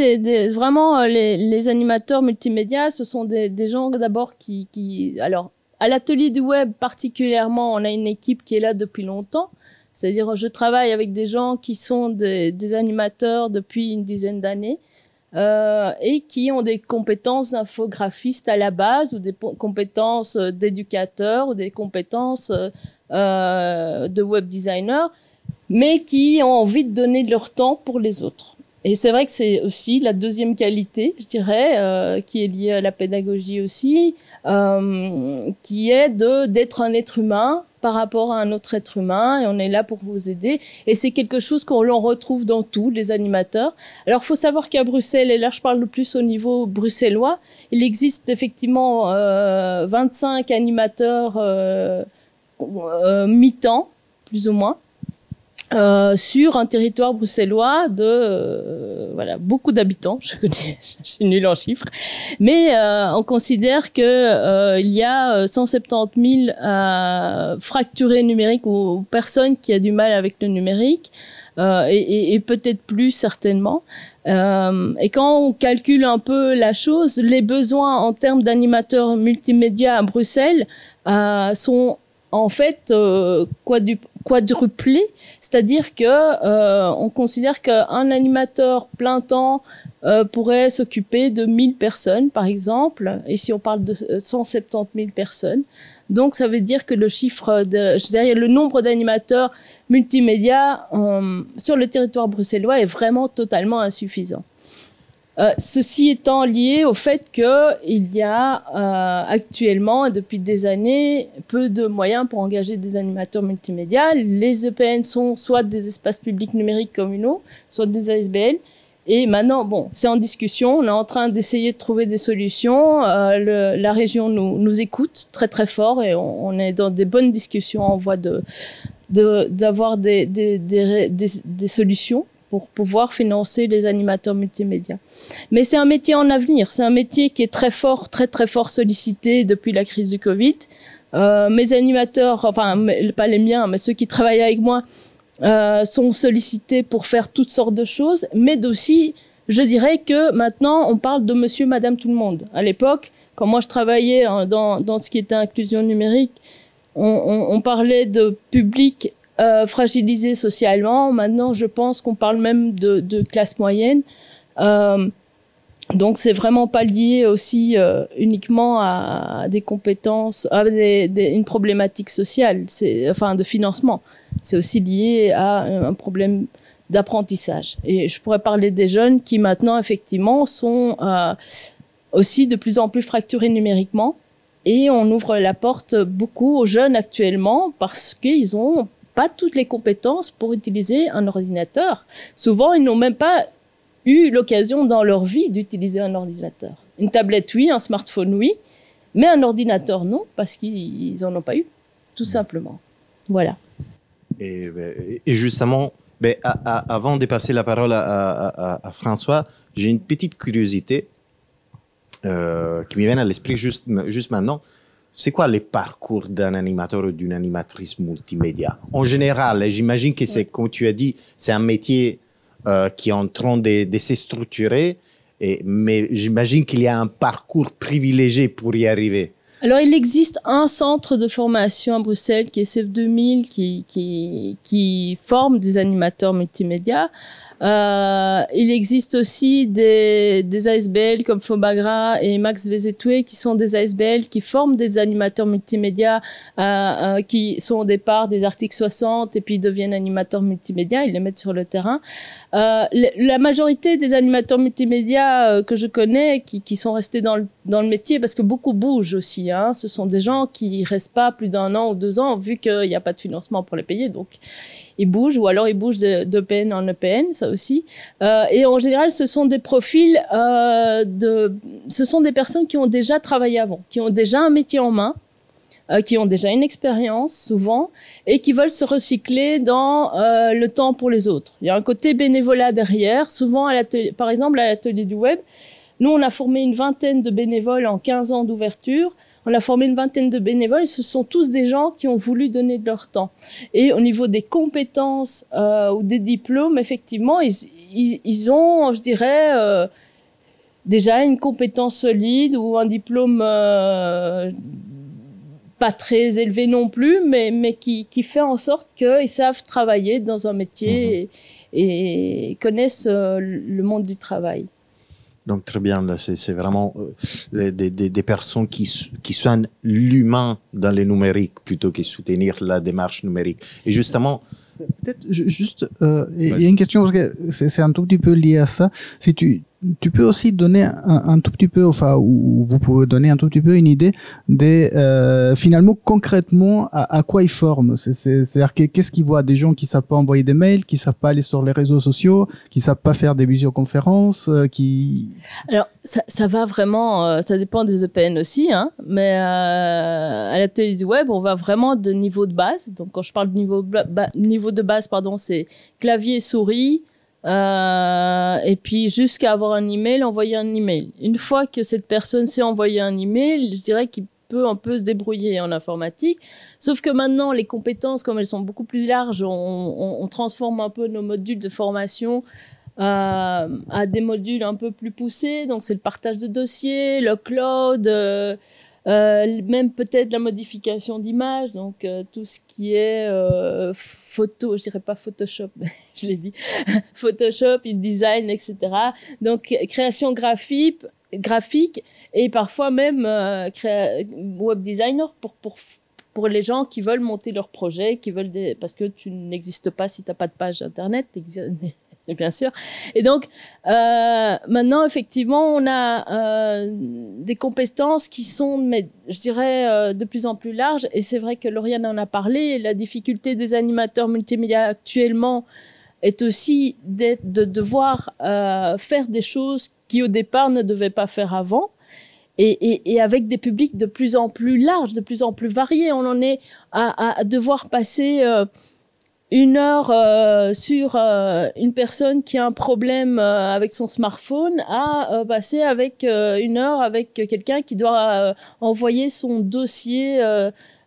vraiment les, animateurs multimédia, ce sont des, gens d'abord qui, alors à l'atelier du web particulièrement, on a une équipe qui est là depuis longtemps. C'est-à-dire, je travaille avec des gens qui sont des animateurs depuis une dizaine d'années euh, et qui ont des compétences d'infographistes à la base ou des compétences euh, d'éducateurs ou des compétences euh, euh, de web designer, mais qui ont envie de donner leur temps pour les autres. Et c'est vrai que c'est aussi la deuxième qualité, je dirais, euh, qui est liée à la pédagogie aussi, euh, qui est de d'être un être humain par rapport à un autre être humain et on est là pour vous aider et c'est quelque chose qu'on l'on retrouve dans tous les animateurs. Alors faut savoir qu'à Bruxelles et là je parle le plus au niveau bruxellois, il existe effectivement euh, 25 animateurs euh, euh, mi-temps plus ou moins euh, sur un territoire bruxellois de euh, voilà beaucoup d'habitants. Je connais, je suis nulle en chiffres, mais euh, on considère que euh, il y a euh, 170 000 euh, fracturés numériques ou, personnes qui a du mal avec le numérique. Euh, et, et, et peut-être plus certainement. Euh, et quand on calcule un peu la chose, les besoins en termes d'animateurs multimédia à Bruxelles euh, sont en fait euh, quadru- quadruplés, c'est-à-dire que euh, on considère qu'un animateur plein temps euh, pourrait s'occuper de 1000 personnes, par exemple, et si on parle de euh, 170 000 personnes. Donc, ça veut dire que le chiffre, de, je dirais, le nombre d'animateurs multimédia euh, sur le territoire bruxellois est vraiment totalement insuffisant. Euh, ceci étant lié au fait qu'il y a euh, actuellement, et depuis des années, peu de moyens pour engager des animateurs multimédia. Les EPN sont soit des espaces publics numériques communaux, soit des ASBL. Et maintenant, bon, c'est en discussion. On est en train d'essayer de trouver des solutions. Euh, le, la région nous, nous écoute très très fort et on, on est dans des bonnes discussions en voie de d'avoir des, des, des, des solutions pour pouvoir financer les animateurs multimédia. Mais c'est un métier en avenir. C'est un métier qui est très fort, très très fort sollicité depuis la crise du Covid. Euh, mes animateurs, enfin pas les miens, mais ceux qui travaillent avec moi, euh, sont sollicités pour faire toutes sortes de choses, mais aussi, je dirais que maintenant, on parle de monsieur, madame, tout le monde. À l'époque, quand moi je travaillais dans, dans ce qui était inclusion numérique, on parlait de public euh, fragilisé socialement. Maintenant, je pense qu'on parle même de, classe moyenne. Euh, donc c'est vraiment pas lié aussi euh, uniquement à, des compétences, à une problématique sociale, enfin de financement. C'est aussi lié à un problème d'apprentissage. Et je pourrais parler des jeunes qui maintenant effectivement sont euh, aussi de plus en plus fracturés numériquement. Et on ouvre la porte beaucoup aux jeunes actuellement parce qu'ils ont pas toutes les compétences pour utiliser un ordinateur. Souvent, ils n'ont même pas eu l'occasion dans leur vie d'utiliser un ordinateur. Une tablette, oui, un smartphone, oui, mais un ordinateur, non, parce qu'ils n'en ont pas eu, tout simplement. Voilà. Et, et justement, ben, avant de passer la parole à, à François, j'ai une petite curiosité euh, qui me vient à l'esprit juste, juste maintenant. C'est quoi les parcours d'un animateur ou d'une animatrice multimédia? En général, j'imagine que c'est, comme tu as dit, c'est un métier euh, qui est en train de, de se structurer, et, mais j'imagine qu'il y a un parcours privilégié pour y arriver. Alors, il existe un centre de formation à Bruxelles qui est CEF 2000 qui, qui, qui forme des animateurs multimédia. Euh, il existe aussi des, des ASBL comme Fobagra et Max Vezetoué qui sont des ASBL qui forment des animateurs multimédia euh, euh, qui sont au départ des articles 60 et puis deviennent animateurs multimédia, ils les mettent sur le terrain. La majorité des animateurs multimédia que je connais qui, sont restés dans le, métier parce que beaucoup bougent aussi, hein, ce sont des gens qui restent pas plus d'un an ou deux ans vu qu'il n'y a pas de financement pour les payer, donc ils bougent ou alors ils bougent d'EPN en EPN, ça aussi. Euh, et en général, ce sont des profils euh, de, ce sont des personnes qui ont déjà travaillé avant, qui ont déjà un métier en main, euh, qui ont déjà une expérience souvent et qui veulent se recycler dans le temps pour les autres. Il y a un côté bénévolat derrière. Souvent, par exemple, à l'atelier du web, nous, on a formé une vingtaine de bénévoles en 15 ans d'ouverture. On a formé une vingtaine de bénévoles. Ce sont tous des gens qui ont voulu donner de leur temps. Et au niveau des compétences euh, ou des diplômes, effectivement, ils, ils, ils ont, je dirais, euh, déjà une compétence solide ou un diplôme euh, pas très élevé non plus, mais, mais qui, qui fait en sorte qu'ils savent travailler dans un métier mmh. et, et, connaissent le monde du travail. Donc très bien, là, c'est vraiment euh, des, des, des, personnes qui, qui soignent l'humain dans le numérique plutôt que soutenir la démarche numérique. Et justement, peut-être juste, euh, il y a une question parce que c'est un tout petit peu lié à ça. Si tu tu peux aussi donner un, tout petit peu, enfin, ou vous pouvez donner un tout petit peu une idée des euh, finalement concrètement à, quoi ils forment. C'est-à-dire qu'est-ce qu'ils voient? Des gens qui savent pas envoyer des mails, qui savent pas aller sur les réseaux sociaux, qui savent pas faire des visioconférences, euh, qui. Alors ça, ça va vraiment, euh, ça dépend des EPN aussi, hein, mais euh, à l'atelier du web, on va vraiment de niveau de base. Donc quand je parle de niveau, niveau de base, pardon, c'est clavier, souris. Euh, et puis jusqu'à avoir un email, envoyer un email. Une fois que cette personne sait envoyer un email, je dirais qu'il peut un peu se débrouiller en informatique. Sauf que maintenant, les compétences, comme elles sont beaucoup plus larges, on, transforme un peu nos modules de formation euh, à des modules un peu plus poussés. Donc c'est le partage de dossiers, le cloud. Euh, euh, même peut-être la modification d'image, donc tout ce qui est photo, je dirais pas Photoshop, je l'ai dit, Photoshop, InDesign, etc. Donc création graphique, graphique et parfois même web designer pour, pour pour les gens qui veulent monter leur projet, qui veulent parce que tu n'existes pas si tu n'as pas de page internet, bien sûr. Et donc, euh, maintenant, effectivement, on a euh, des compétences qui sont, je dirais, euh, de plus en plus larges. Et c'est vrai que Lauriane en a parlé. La difficulté des animateurs multimédia actuellement est aussi de devoir faire des choses qui au départ ne devaient pas faire avant. Et, et, et avec des publics de plus en plus larges, de plus en plus variés. On en est à, devoir passer une heure euh, sur euh, une personne qui a un problème euh, avec son smartphone à euh, passer avec euh, une heure avec quelqu'un qui doit euh, envoyer son dossier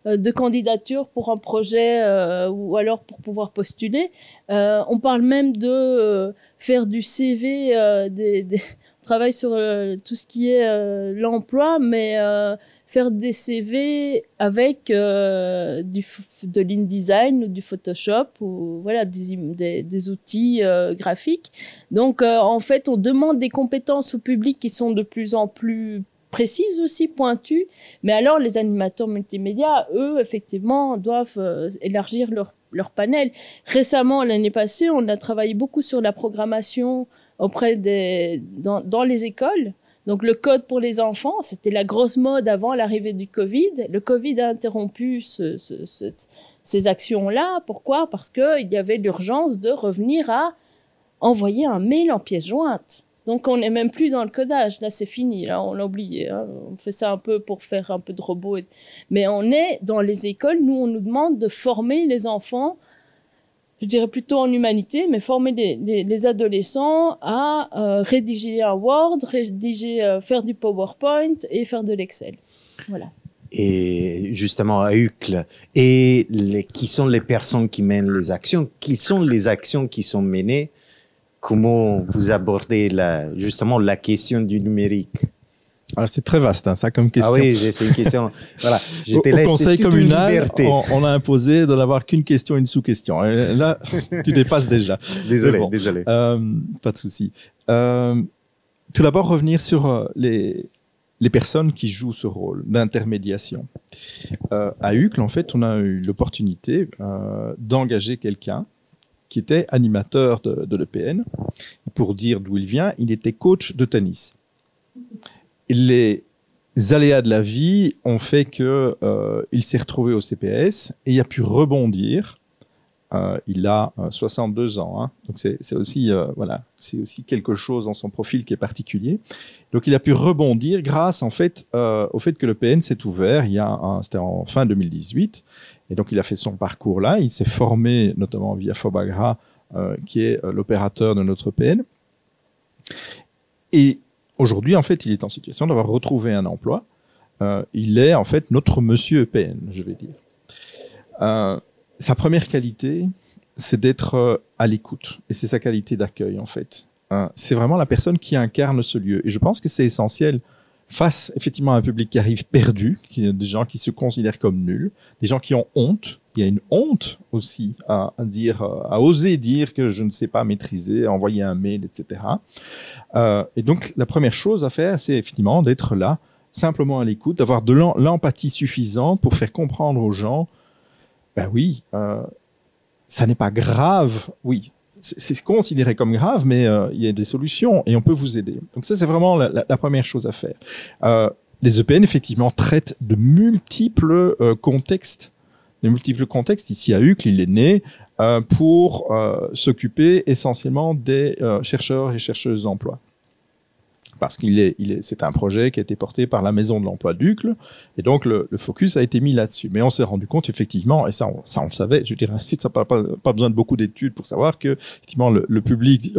de candidature pour un projet ou alors pour pouvoir postuler. On parle même de faire du CV, des, des- travaille sur euh, tout ce qui est euh, l'emploi, mais euh, faire des CV avec du de l'InDesign ou du Photoshop ou voilà des, des, des outils graphiques. Donc en fait, on demande des compétences au public qui sont de plus en plus précises aussi, pointues. Mais alors les animateurs multimédia, eux, effectivement, doivent élargir leur leur panel. Récemment, l'année passée, on a travaillé beaucoup sur la programmation auprès des dans, les écoles. Donc le code pour les enfants, c'était la grosse mode avant l'arrivée du Covid. Le Covid a interrompu ce- ce- ce- ces actions-là. Pourquoi? Parce qu'il y avait l'urgence de revenir à envoyer un mail en pièce jointe. Donc on n'est même plus dans le codage. Là, c'est fini. Là, on l'a oublié. hein. On fait ça un peu pour faire un peu de robot. Mais on est dans les écoles. Nous, on nous demande de former les enfants je dirais plutôt en humanité, mais former les, les- les adolescents à euh, rédiger un Word, rédiger, euh, faire du PowerPoint et faire de l'Excel. Voilà. Et justement, à Uccle, et qui sont les personnes qui mènent les actions, qui sont les actions qui sont menées, comment vous abordez justement la question du numérique? Alors, c'est très vaste, hein, ça, comme question. Ah oui, c'est une question. voilà, Au, te au conseil communal, on, on a imposé de n'avoir qu'une question et une sous-question. Là, tu dépasses déjà. Désolé, bon. désolé. Euh, pas de souci. Euh, tout d'abord, revenir sur euh, les, les personnes qui jouent ce rôle d'intermédiation. Euh, à Uccle, en fait, on a eu l'opportunité d'engager quelqu'un qui était animateur de, de l'EPN. Pour dire d'où il vient, il était coach de tennis. Les aléas de la vie ont fait que euh, il s'est retrouvé au CPS et il a pu rebondir. Euh, il a euh, 62 ans, hein. donc c'est aussi euh, voilà, c'est aussi quelque chose dans son profil qui est particulier. Donc il a pu rebondir grâce en fait euh, au fait que le PN s'est ouvert. Il y a c'était en fin 2018 et donc il a fait son parcours là. Il s'est formé notamment via Fobagra, euh, qui est euh, l'opérateur de notre PN. Et aujourd'hui en fait il est en situation d'avoir retrouvé un emploi. Euh, il est en fait notre Monsieur PN, je vais dire. Euh, sa première qualité, c'est d'être euh, à l'écoute. Et c'est sa qualité d'accueil, en fait. C'est vraiment la personne qui incarne ce lieu. Et je pense que c'est essentiel face, effectivement, à un public qui arrive perdu, qui, des gens qui se considèrent comme nuls, des gens qui ont honte. Il y a une honte aussi à, dire, euh, à oser dire que je ne sais pas maîtriser, envoyer un mail, etc. Euh, et donc, la première chose à faire, c'est effectivement d'être là, simplement à l'écoute, d'avoir de l'em- l'empathie suffisante pour faire comprendre aux gens ben oui, euh, ça n'est pas grave. Oui, c'est considéré comme grave, mais il y a des solutions et on peut vous aider. Donc ça, c'est vraiment la, première chose à faire. Les EPN, effectivement, traitent de multiples contextes. De multiples contextes. Ici, à Uccle, il est né euh, pour euh, s'occuper essentiellement des euh, chercheurs et chercheuses d'emploi. Parce qu'il est, c'est un projet qui a été porté par la Maison de l'Emploi d'Uccle, et donc le, focus a été mis là-dessus. Mais on s'est rendu compte effectivement, et ça on, ça on le savait, je dirais, ça n'a pas, besoin de beaucoup d'études pour savoir que effectivement le, public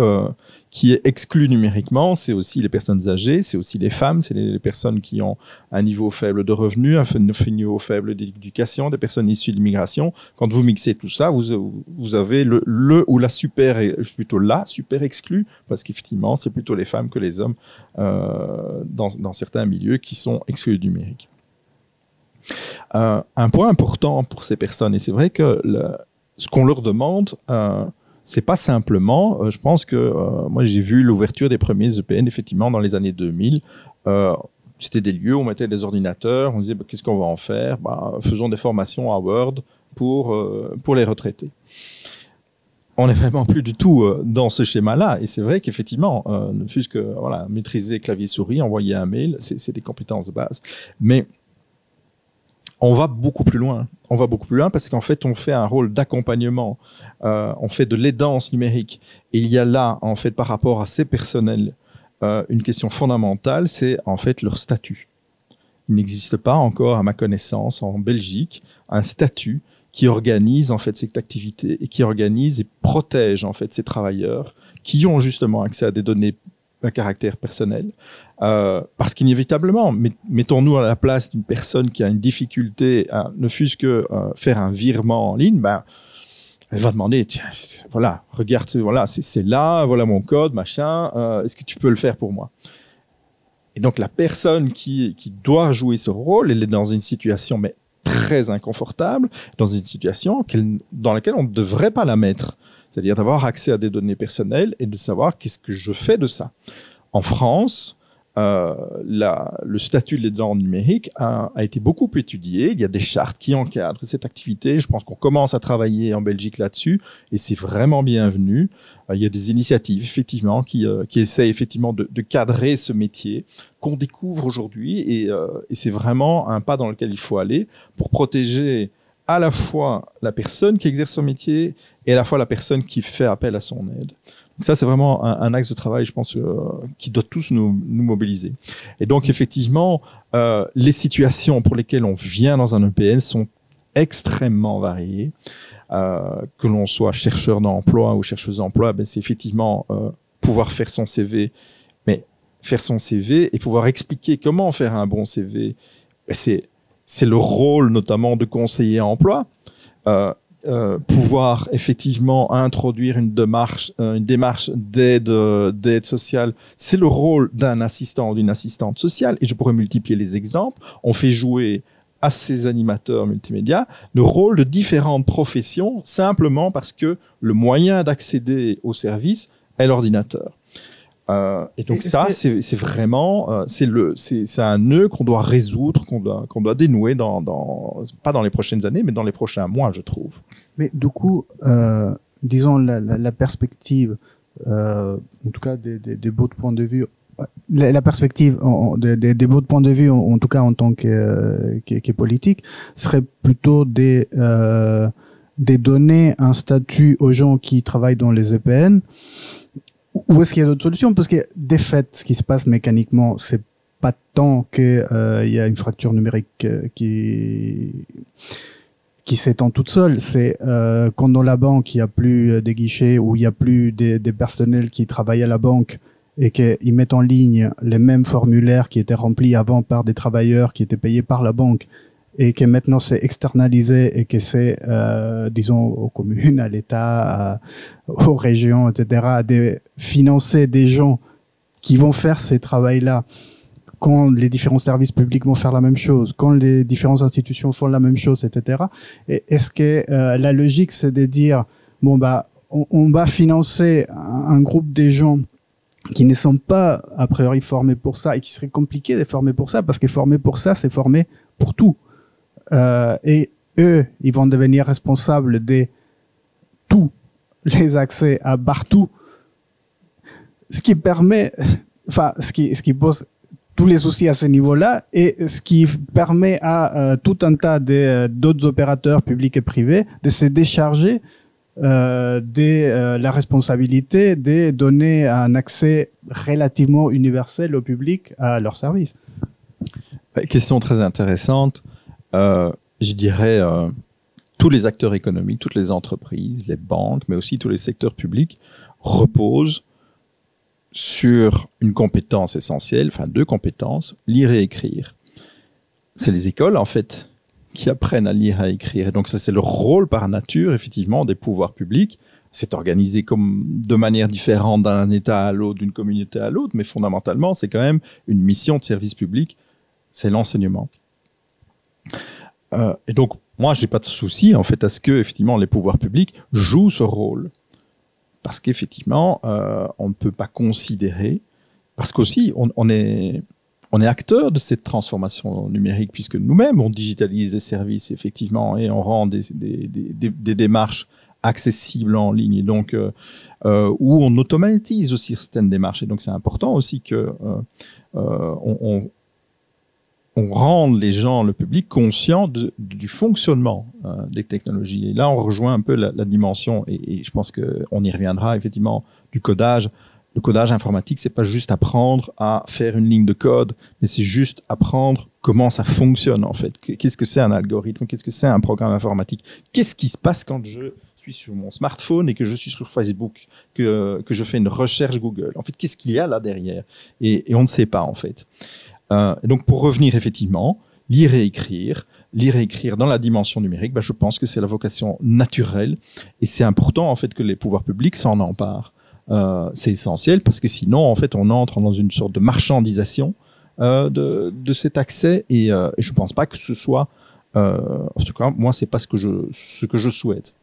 qui est exclu numériquement, c'est aussi les personnes âgées, c'est aussi les femmes, c'est les, personnes qui ont un niveau faible de revenus, un niveau faible d'éducation, des personnes issues de l'immigration. Quand vous mixez tout ça, vous, avez le, ou la super, plutôt la super exclue, parce qu'effectivement c'est plutôt les femmes que les hommes euh, dans, certains milieux qui sont exclus du numérique. Euh, un point important pour ces personnes, et c'est vrai que ce qu'on leur demande, euh, c'est pas simplement, euh, je pense que euh, moi j'ai vu l'ouverture des premiers EPN effectivement dans les années 2000. Euh, c'était des lieux où on mettait des ordinateurs, on disait bah, qu'est-ce qu'on va en faire? Bah, Faisons des formations à Word pour, pour les retraités. On n'est vraiment plus du tout dans ce schéma-là. Et c'est vrai qu'effectivement, ne fût-ce que voilà, maîtriser clavier-souris, envoyer un mail, c'est des compétences de base. Mais on va beaucoup plus loin. On va beaucoup plus loin parce qu'en fait, on fait un rôle d'accompagnement. Euh, on fait de l'aidance numérique. Et il y a là, en fait, par rapport à ces personnels, euh, une question fondamentale, c'est en fait leur statut. Il n'existe pas encore, à ma connaissance, en Belgique, un statut qui organise en fait cette activité et qui organise et protège en fait ces travailleurs qui ont justement accès à des données à caractère personnel, euh, parce qu'inévitablement, mettons-nous à la place d'une personne qui a une difficulté, ne fût-ce que euh, faire un virement en ligne, ben, elle va demander, tiens, voilà, regarde, voilà, c'est là, voilà mon code, machin, euh, est-ce que tu peux le faire pour moi? Et donc la personne qui, qui doit jouer ce rôle, elle est dans une situation mais très inconfortable, dans une situation dans laquelle on ne devrait pas la mettre, c'est-à-dire d'avoir accès à des données personnelles et de savoir qu'est-ce que je fais de ça. En France, euh, le statut de l'aidant numérique a, été beaucoup étudié. Il y a des chartes qui encadrent cette activité. Je pense qu'on commence à travailler en Belgique là-dessus et c'est vraiment bienvenu. Euh, il y a des initiatives effectivement qui, euh, essaient effectivement de, cadrer ce métier qu'on découvre aujourd'hui et, et c'est vraiment un pas dans lequel il faut aller pour protéger à la fois la personne qui exerce son métier et à la fois la personne qui fait appel à son aide ça, c'est vraiment un, un, axe de travail, je pense, euh, qui doit tous nous, nous, mobiliser. Et donc, effectivement, euh, les situations pour lesquelles on vient dans un EPN sont extrêmement variées. Euh, que l'on soit chercheur d'emploi ou chercheuse d'emploi, ben, c'est effectivement pouvoir faire son CV, mais faire son CV et pouvoir expliquer comment faire un bon CV, ben, c'est c'est le rôle notamment de conseiller emploi. Euh, pouvoir effectivement introduire une démarche, euh, une démarche d'aide, euh, d'aide sociale, c'est le rôle d'un assistant ou d'une assistante sociale. Et je pourrais multiplier les exemples. On fait jouer à ces animateurs multimédia le rôle de différentes professions simplement parce que le moyen d'accéder au service est l'ordinateur. Euh, et donc ça, c'est vraiment, euh, c'est le, c'est un nœud qu'on doit résoudre, qu'on doit, qu'on doit dénouer dans, dans, pas dans les prochaines années, mais dans les prochains mois, je trouve. Mais du coup, euh, disons la, la, la perspective, en tout cas des, des, des beaux points de vue, la, la perspective des, des, des beaux points de vue, en, en, tout cas en tant que, que, que politique, serait plutôt des des donner un statut aux gens qui travaillent dans les EPN ou est-ce qu'il y a d'autres solutions? Parce que des faits, ce qui se passe mécaniquement, c'est pas tant qu'il euh, y a une fracture numérique euh, qui qui s'étend toute seule. C'est euh, quand dans la banque il y a plus euh, des guichets ou il y a plus des, des personnels qui travaillent à la banque et qu'ils mettent en ligne les mêmes formulaires qui étaient remplis avant par des travailleurs qui étaient payés par la banque et que maintenant c'est externalisé et que c'est, euh, disons, aux communes, à l'État, aux régions, etc., de financer des gens qui vont faire ces travails-là quand les différents services publics vont faire la même chose, quand les différentes institutions font la même chose, etc. Et est-ce que euh, la logique, c'est de dire, bon, bah, on, va financer un, un groupe des gens qui ne sont pas a priori formés pour ça et qui serait compliqué de former pour ça parce que former pour ça, c'est former pour tout. Euh, et eux, ils vont devenir responsables de tous les accès à partout, ce qui permet, enfin, ce qui, ce qui pose tous les soucis à ce niveau-là et ce qui permet à euh, tout un tas d'autres opérateurs publics et privés de se décharger euh, de euh, la responsabilité de donner un accès relativement universel au public à leurs services. Question très intéressante. Euh, je dirais, euh, tous les acteurs économiques, toutes les entreprises, les banques, mais aussi tous les secteurs publics reposent sur une compétence essentielle, enfin deux compétences, lire et écrire. C'est les écoles, en fait, qui apprennent à lire et à écrire. Et donc ça, c'est le rôle par nature, effectivement, des pouvoirs publics. C'est organisé comme de manière différente d'un État à l'autre, d'une communauté à l'autre, mais fondamentalement, c'est quand même une mission de service public, c'est l'enseignement. Euh, et donc, moi, j'ai pas de souci en fait à ce que effectivement les pouvoirs publics jouent ce rôle, parce qu'effectivement, euh, on ne peut pas considérer, parce qu'aussi on, est acteur de cette transformation numérique puisque nous-mêmes on digitalise des services effectivement et on rend des, démarches accessibles en ligne. Et donc euh, où on automatise aussi certaines démarches. Et donc c'est important aussi que on, on, rende les gens, le public, conscients de- du fonctionnement euh, des technologies. Et là, on rejoint un peu la, dimension, et, je pense qu'on y reviendra effectivement, du codage. Le codage informatique, c'est pas juste apprendre à faire une ligne de code, mais c'est juste apprendre comment ça fonctionne en fait. Qu'est-ce que c'est un algorithme? Qu'est-ce que c'est un programme informatique? Qu'est-ce qui se passe quand je suis sur mon smartphone et que je suis sur Facebook, que, je fais une recherche Google? En fait, qu'est-ce qu'il y a là derrière? Et on ne sait pas en fait. Euh, et donc pour revenir effectivement, lire et écrire, lire et écrire dans la dimension numérique, bah, je pense que c'est la vocation naturelle et c'est important en fait que les pouvoirs publics s'en emparent. Euh, c'est essentiel parce que sinon en fait on entre dans une sorte de marchandisation euh, de, de cet accès et, euh, je pense pas que ce soit euh, en tout cas moi c'est pas ce que je ce que je souhaite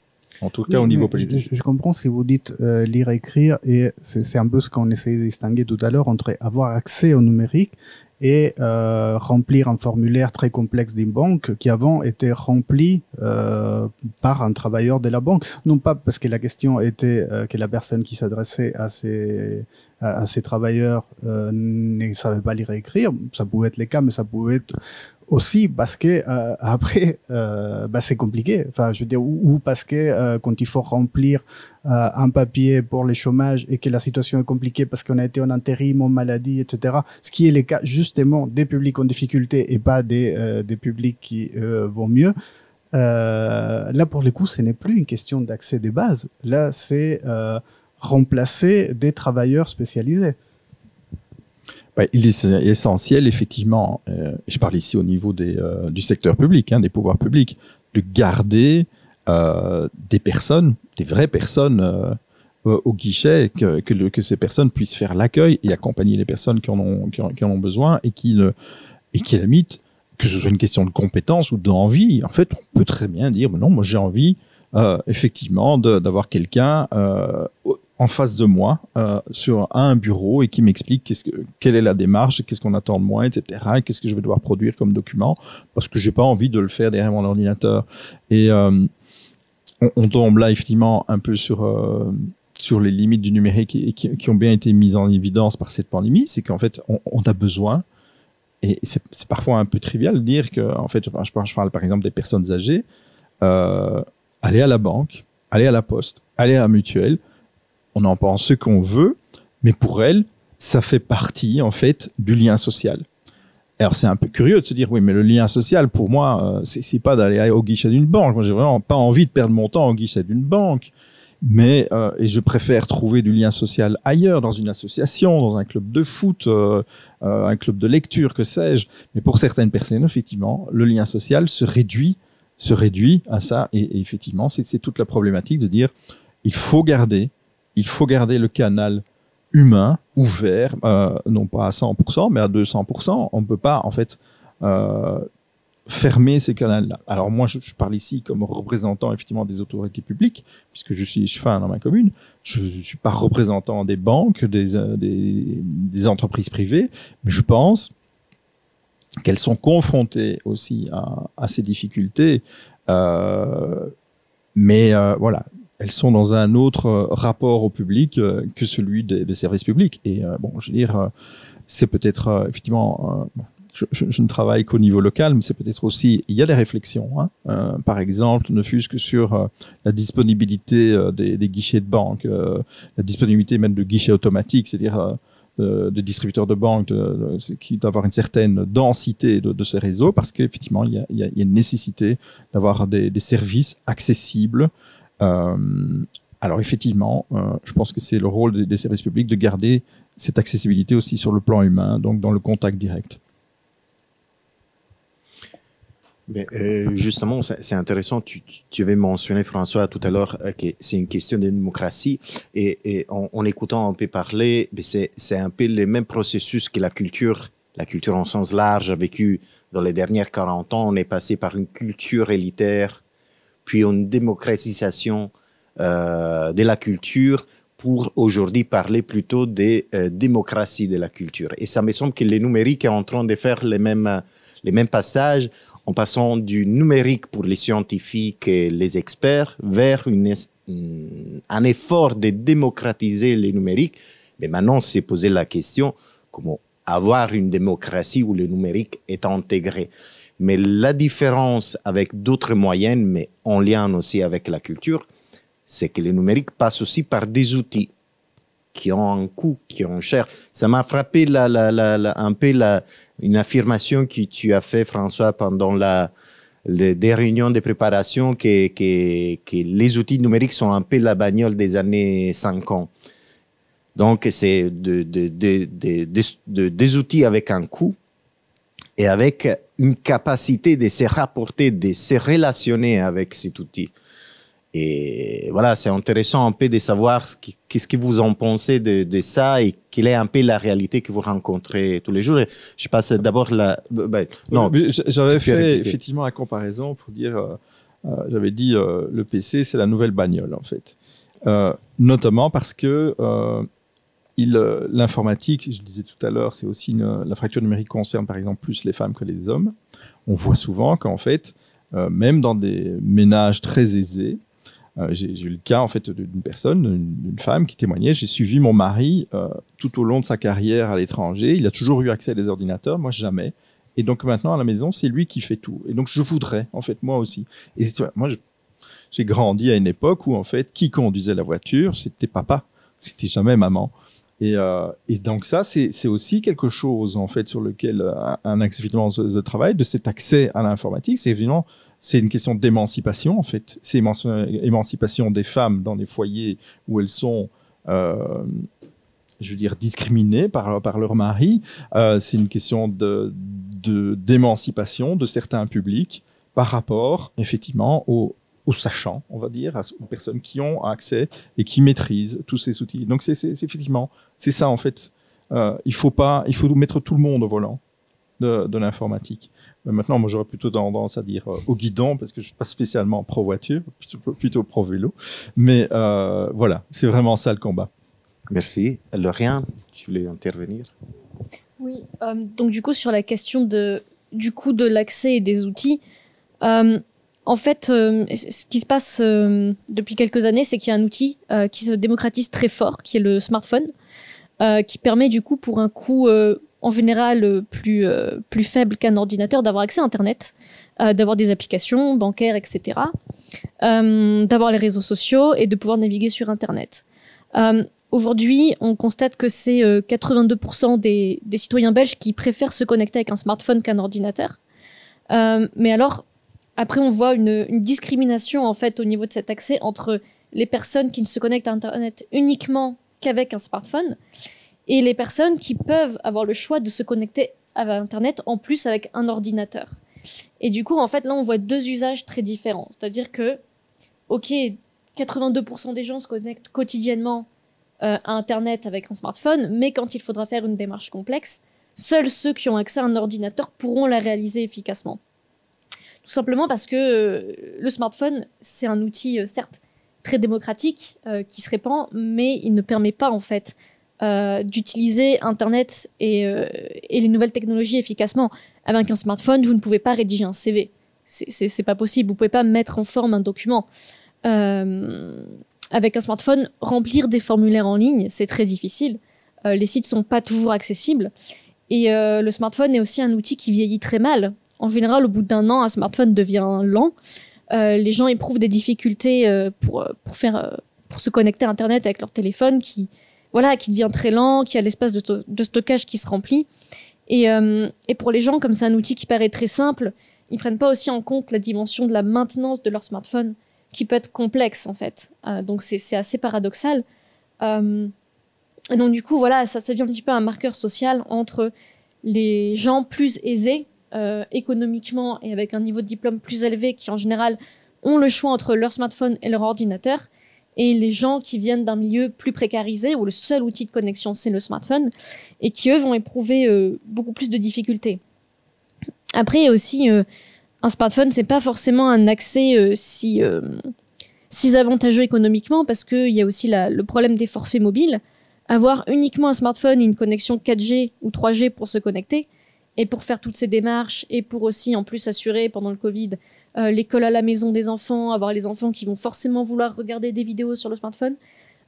en tout cas Oui, au niveau politique. Je, je comprends si vous dites euh, lire écrire et c'est c'est un peu ce qu'on essayait de distinguer tout à l'heure entre avoir accès au numérique et euh, remplir un formulaire très complexe d'une banque qui avant était rempli euh, par un travailleur de la banque. Non pas parce que la question était euh, que la personne qui s'adressait à ces, à, ces travailleurs euh, ne savait pas lire et écrire. Ça pouvait être le cas, mais ça pouvait être aussi parce que euh, après euh, bah, c'est compliqué. Enfin je veux dire ou, parce que euh, quand il faut remplir un papier pour le chômage et que la situation est compliquée parce qu'on a été en intérim en maladie etc ce qui est le cas justement des publics en difficulté et pas des des publics qui vont mieux là pour le coup ce n'est plus une question d'accès des bases là c'est remplacer des travailleurs spécialisés Bah, il est essentiel, effectivement, euh, je parle ici au niveau des, euh, du secteur public, hein, des pouvoirs publics, de garder euh, des personnes, des vraies personnes au guichet, que, que, ces personnes puissent faire l'accueil et accompagner les personnes qui en ont, qui en, ont besoin et qui, le, et qui, à la limite, que ce soit une question de compétence ou d'envie, en fait, on peut très bien dire, non, moi j'ai envie, euh, effectivement, d'avoir quelqu'un en face de moi euh, sur un bureau et qui m'explique quelle est la démarche, qu'est-ce qu'on attend de moi, etc. et Qu'est-ce que je vais devoir produire comme document parce que j'ai pas envie de le faire derrière mon ordinateur. Et euh, on, tombe là effectivement un peu sur euh, sur les limites du numérique qui, ont bien été mises en évidence par cette pandémie, c'est qu'en fait on, a besoin et c'est parfois un peu trivial de dire que en fait je je parle- par exemple des personnes âgées, aller à la banque, aller à la poste, aller à la mutuelle on en pense ce qu'on veut, mais pour elle, ça fait partie en fait du lien social. Alors c'est un peu curieux de se dire oui, mais le lien social pour moi, euh, c'est pas d'aller au guichet d'une banque. Moi, j'ai vraiment pas envie de perdre mon temps au guichet d'une banque, mais euh, et je préfère trouver du lien social ailleurs, dans une association, dans un club de foot, euh, un club de lecture, que sais-je. Mais pour certaines personnes, effectivement, le lien social se réduit, se réduit à ça. Et, effectivement, c'est toute la problématique de dire il faut garder il faut garder le canal humain ouvert, euh, non pas à 100%, mais à 200%. On ne peut pas, en fait, euh, fermer ces canaux-là. Alors moi, je, parle ici comme représentant effectivement des autorités publiques, puisque je suis chefin dans ma commune. Je ne suis pas représentant des banques, des, euh, des, entreprises privées, mais je pense qu'elles sont confrontées aussi à, ces difficultés. Mais voilà, elles sont dans un autre euh, rapport au public euh, que celui des, des services publics. Et euh, bon, je veux dire, c'est peut-être effectivement, je, ne travaille qu'au niveau local, mais c'est peut-être aussi, il y a des réflexions. Hein, par exemple, ne fût-ce que sur la disponibilité des, des guichets de banque, la disponibilité même de guichets automatiques, c'est-à-dire euh, de, de distributeurs de banque, d'avoir une certaine densité de, ces réseaux, parce qu'effectivement, il y a, une nécessité d'avoir des, des services accessibles. Euh, alors effectivement, euh, je pense que c'est le rôle des, services publics de garder cette accessibilité aussi sur le plan humain, donc dans le contact direct. Mais, euh, justement, c'est intéressant. Tu, tu- avais mentionné, François, tout à l'heure, que c'est une question de démocratie. Et, en, en écoutant un peu parler, c'est un peu les mêmes processus que la culture, la culture en sens large, a vécu dans les dernières 40 ans. On est passé par une culture élitaire, puis une démocratisation euh, de la culture pour aujourd'hui parler plutôt des euh, démocraties de la culture. Et ça me semble que le numérique est en train de faire les mêmes, les mêmes passages en passant du numérique pour les scientifiques et les experts vers une, un effort de démocratiser les numériques. Mais maintenant, c'est poser la question comment avoir une démocratie où le numérique est intégré? Mais la différence avec d'autres moyens, mais en lien aussi avec la culture, c'est que le numérique passe aussi par des outils qui ont un coût, qui ont cher. Ça m'a frappé un peu une affirmation que tu as fait, François, pendant la, les, des réunions de préparation, que, les outils numériques sont un peu la bagnole des années 50. Donc, c'est de, de, de, des outils avec un coût et avec une capacité de se rapporter, de se relationner avec cet outil. Et voilà, c'est intéressant un peu de savoir qu'est-ce que vous en pensez de, de, ça et quelle est un peu la réalité que vous rencontrez tous les jours. je passe d'abord la. Ben, non, j'avais fait effectivement la comparaison pour dire, euh, euh, j'avais dit euh, le PC c'est la nouvelle bagnole en fait, notamment parce que l'informatique, je le disais tout à l'heure, c'est aussi la fracture numérique concerne par exemple plus les femmes que les hommes. On voit souvent qu'en fait, même dans des ménages très aisés, euh, j'ai eu le cas en fait d'une personne, d'une femme qui témoignait. J'ai suivi mon mari euh, tout au long de sa carrière à l'étranger. Il a toujours eu accès à des ordinateurs, moi jamais. Et donc maintenant à la maison, c'est lui qui fait tout. Et donc je voudrais en fait moi aussi. Et moi j'ai grandi à une époque où en fait qui conduisait la voiture, c'était papa, c'était jamais maman. Et, euh, et, donc ça, c'est aussi quelque chose en fait sur lequel un, un accès finalement de travail, de cet accès à l'informatique, c'est évidemment c'est une question d'émancipation en fait. C'est émancipation des femmes dans les foyers où elles sont, euh, je veux dire, discriminées par, par leur mari. Euh, c'est une question de d'émancipation de, certains publics par rapport effectivement aux, aux sachants, on va dire, aux personnes qui ont accès et qui maîtrisent tous ces outils. Donc c'est effectivement, c'est ça en fait. Euh, il faut pas, il faut mettre tout le monde au volant de, de l'informatique. Maintenant, moi, j'aurais plutôt tendance à dire euh, au guidon, parce que je suis pas spécialement pro-voiture, plutôt, pro-vélo. Mais euh, voilà, c'est vraiment ça le combat. Merci. Lauriane, tu voulais intervenir? Oui, euh, donc du coup, sur la question de, du coût de l'accès et des outils, en fait, ce qui se passe depuis quelques années, c'est qu'il y a un outil qui se démocratise très fort, qui est le smartphone, qui permet du coup, pour un coût en général euh, plus, euh, plus faible qu'un ordinateur, d'avoir accès à Internet, euh, d'avoir des applications bancaires, etc., d'avoir les réseaux sociaux et de pouvoir naviguer sur Internet. Aujourd'hui, on constate que c'est 82% des, des, citoyens belges qui préfèrent se connecter avec un smartphone qu'un ordinateur. mais alors, après, on voit une, discrimination en fait au niveau de cet accès entre les personnes qui ne se connectent à Internet uniquement qu'avec un smartphone et les personnes qui peuvent avoir le choix de se connecter à Internet en plus avec un ordinateur. Et du coup, en fait, là, on voit deux usages très différents. C'est-à-dire que, ok, 82% des gens se connectent quotidiennement euh, à Internet avec un smartphone, mais quand il faudra faire une démarche complexe, seuls ceux qui ont accès à un ordinateur pourront la réaliser efficacement. Tout simplement parce que euh, le smartphone, c'est un outil, euh, certes, très démocratique, qui se répand, mais il ne permet pas, en fait, euh, d'utiliser Internet et, euh, et, les nouvelles technologies efficacement. Avec un smartphone, vous ne pouvez pas rédiger un CV. C'est pas possible. Vous pouvez pas mettre en forme un document. Euh, avec un smartphone, remplir des formulaires en ligne, c'est très difficile. Euh, les sites sont pas toujours accessibles. Et euh, le smartphone est aussi un outil qui vieillit très mal. En général, au bout d'un an, un smartphone devient lent. les gens éprouvent des difficultés pour, pour, faire, pour se connecter à Internet avec leur téléphone qui, devient très lent, qui a l'espace de, stockage qui se remplit. Euh, et, pour les gens, comme c'est un outil qui paraît très simple, ils prennent pas aussi en compte la dimension de la maintenance de leur smartphone, qui peut être complexe en fait. Euh, donc c'est assez paradoxal. Euh, et donc du coup, voilà, ça, ça devient un petit peu un marqueur social entre les gens plus aisés économiquement et avec un niveau de diplôme plus élevé, qui en général ont le choix entre leur smartphone et leur ordinateur, et les gens qui viennent d'un milieu plus précarisé où le seul outil de connexion c'est le smartphone et qui eux vont éprouver euh, beaucoup plus de difficultés. Après aussi euh, un smartphone c'est pas forcément un accès euh, si avantageux économiquement parce qu'il y a aussi le problème des forfaits mobiles. Avoir uniquement un smartphone et une connexion 4G ou 3G pour se connecter et pour faire toutes ces démarches et pour aussi en plus assurer pendant le Covid euh, l'école à la maison des enfants, avoir les enfants qui vont forcément vouloir regarder des vidéos sur le smartphone.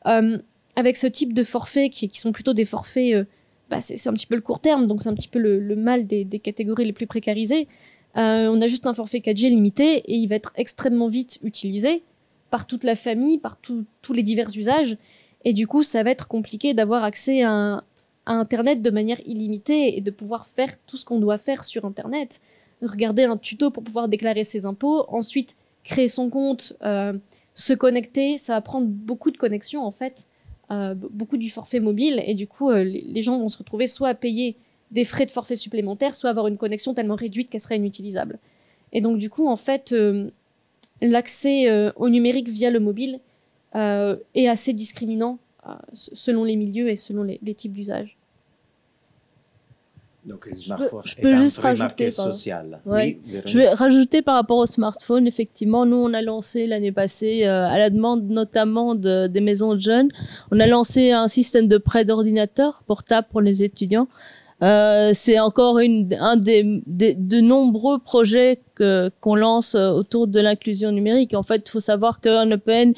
Euh, avec ce type de forfaits qui, sont plutôt des forfaits bah, c'est un petit peu le court terme, donc c'est un petit peu le, mal des, catégories les plus précarisées. Euh, on a juste un forfait 4G limité et il va être extrêmement vite utilisé par toute la famille, par tous les divers usages. Et du coup, ça va être compliqué d'avoir accès à, un- à Internet de manière illimitée et de pouvoir faire tout ce qu'on doit faire sur Internet. Regarder un tuto pour pouvoir déclarer ses impôts, ensuite créer son compte, euh, se connecter. Ça va prendre beaucoup de connexions en fait, euh, beaucoup du forfait mobile. Et du coup, euh, les gens vont se retrouver soit à payer des frais de forfait supplémentaires, soit avoir une connexion tellement réduite qu'elle serait inutilisable. Et donc du coup, en fait, l'accès au numérique via le mobile est assez discriminant selon les milieux et selon les, les types d'usage. Donc, le smartphone je peux est un juste rajouter. Je vais rajouter par rapport au smartphone, effectivement, nous on a lancé l'année passée, euh, à la demande notamment de, des maisons de jeunes, on a lancé un système de prêt d'ordinateur portable pour les étudiants. Euh, c'est encore une, un des, des- de nombreux projets que qu'on lance euh, autour de l'inclusion numérique. En fait, il faut savoir qu'un EPN,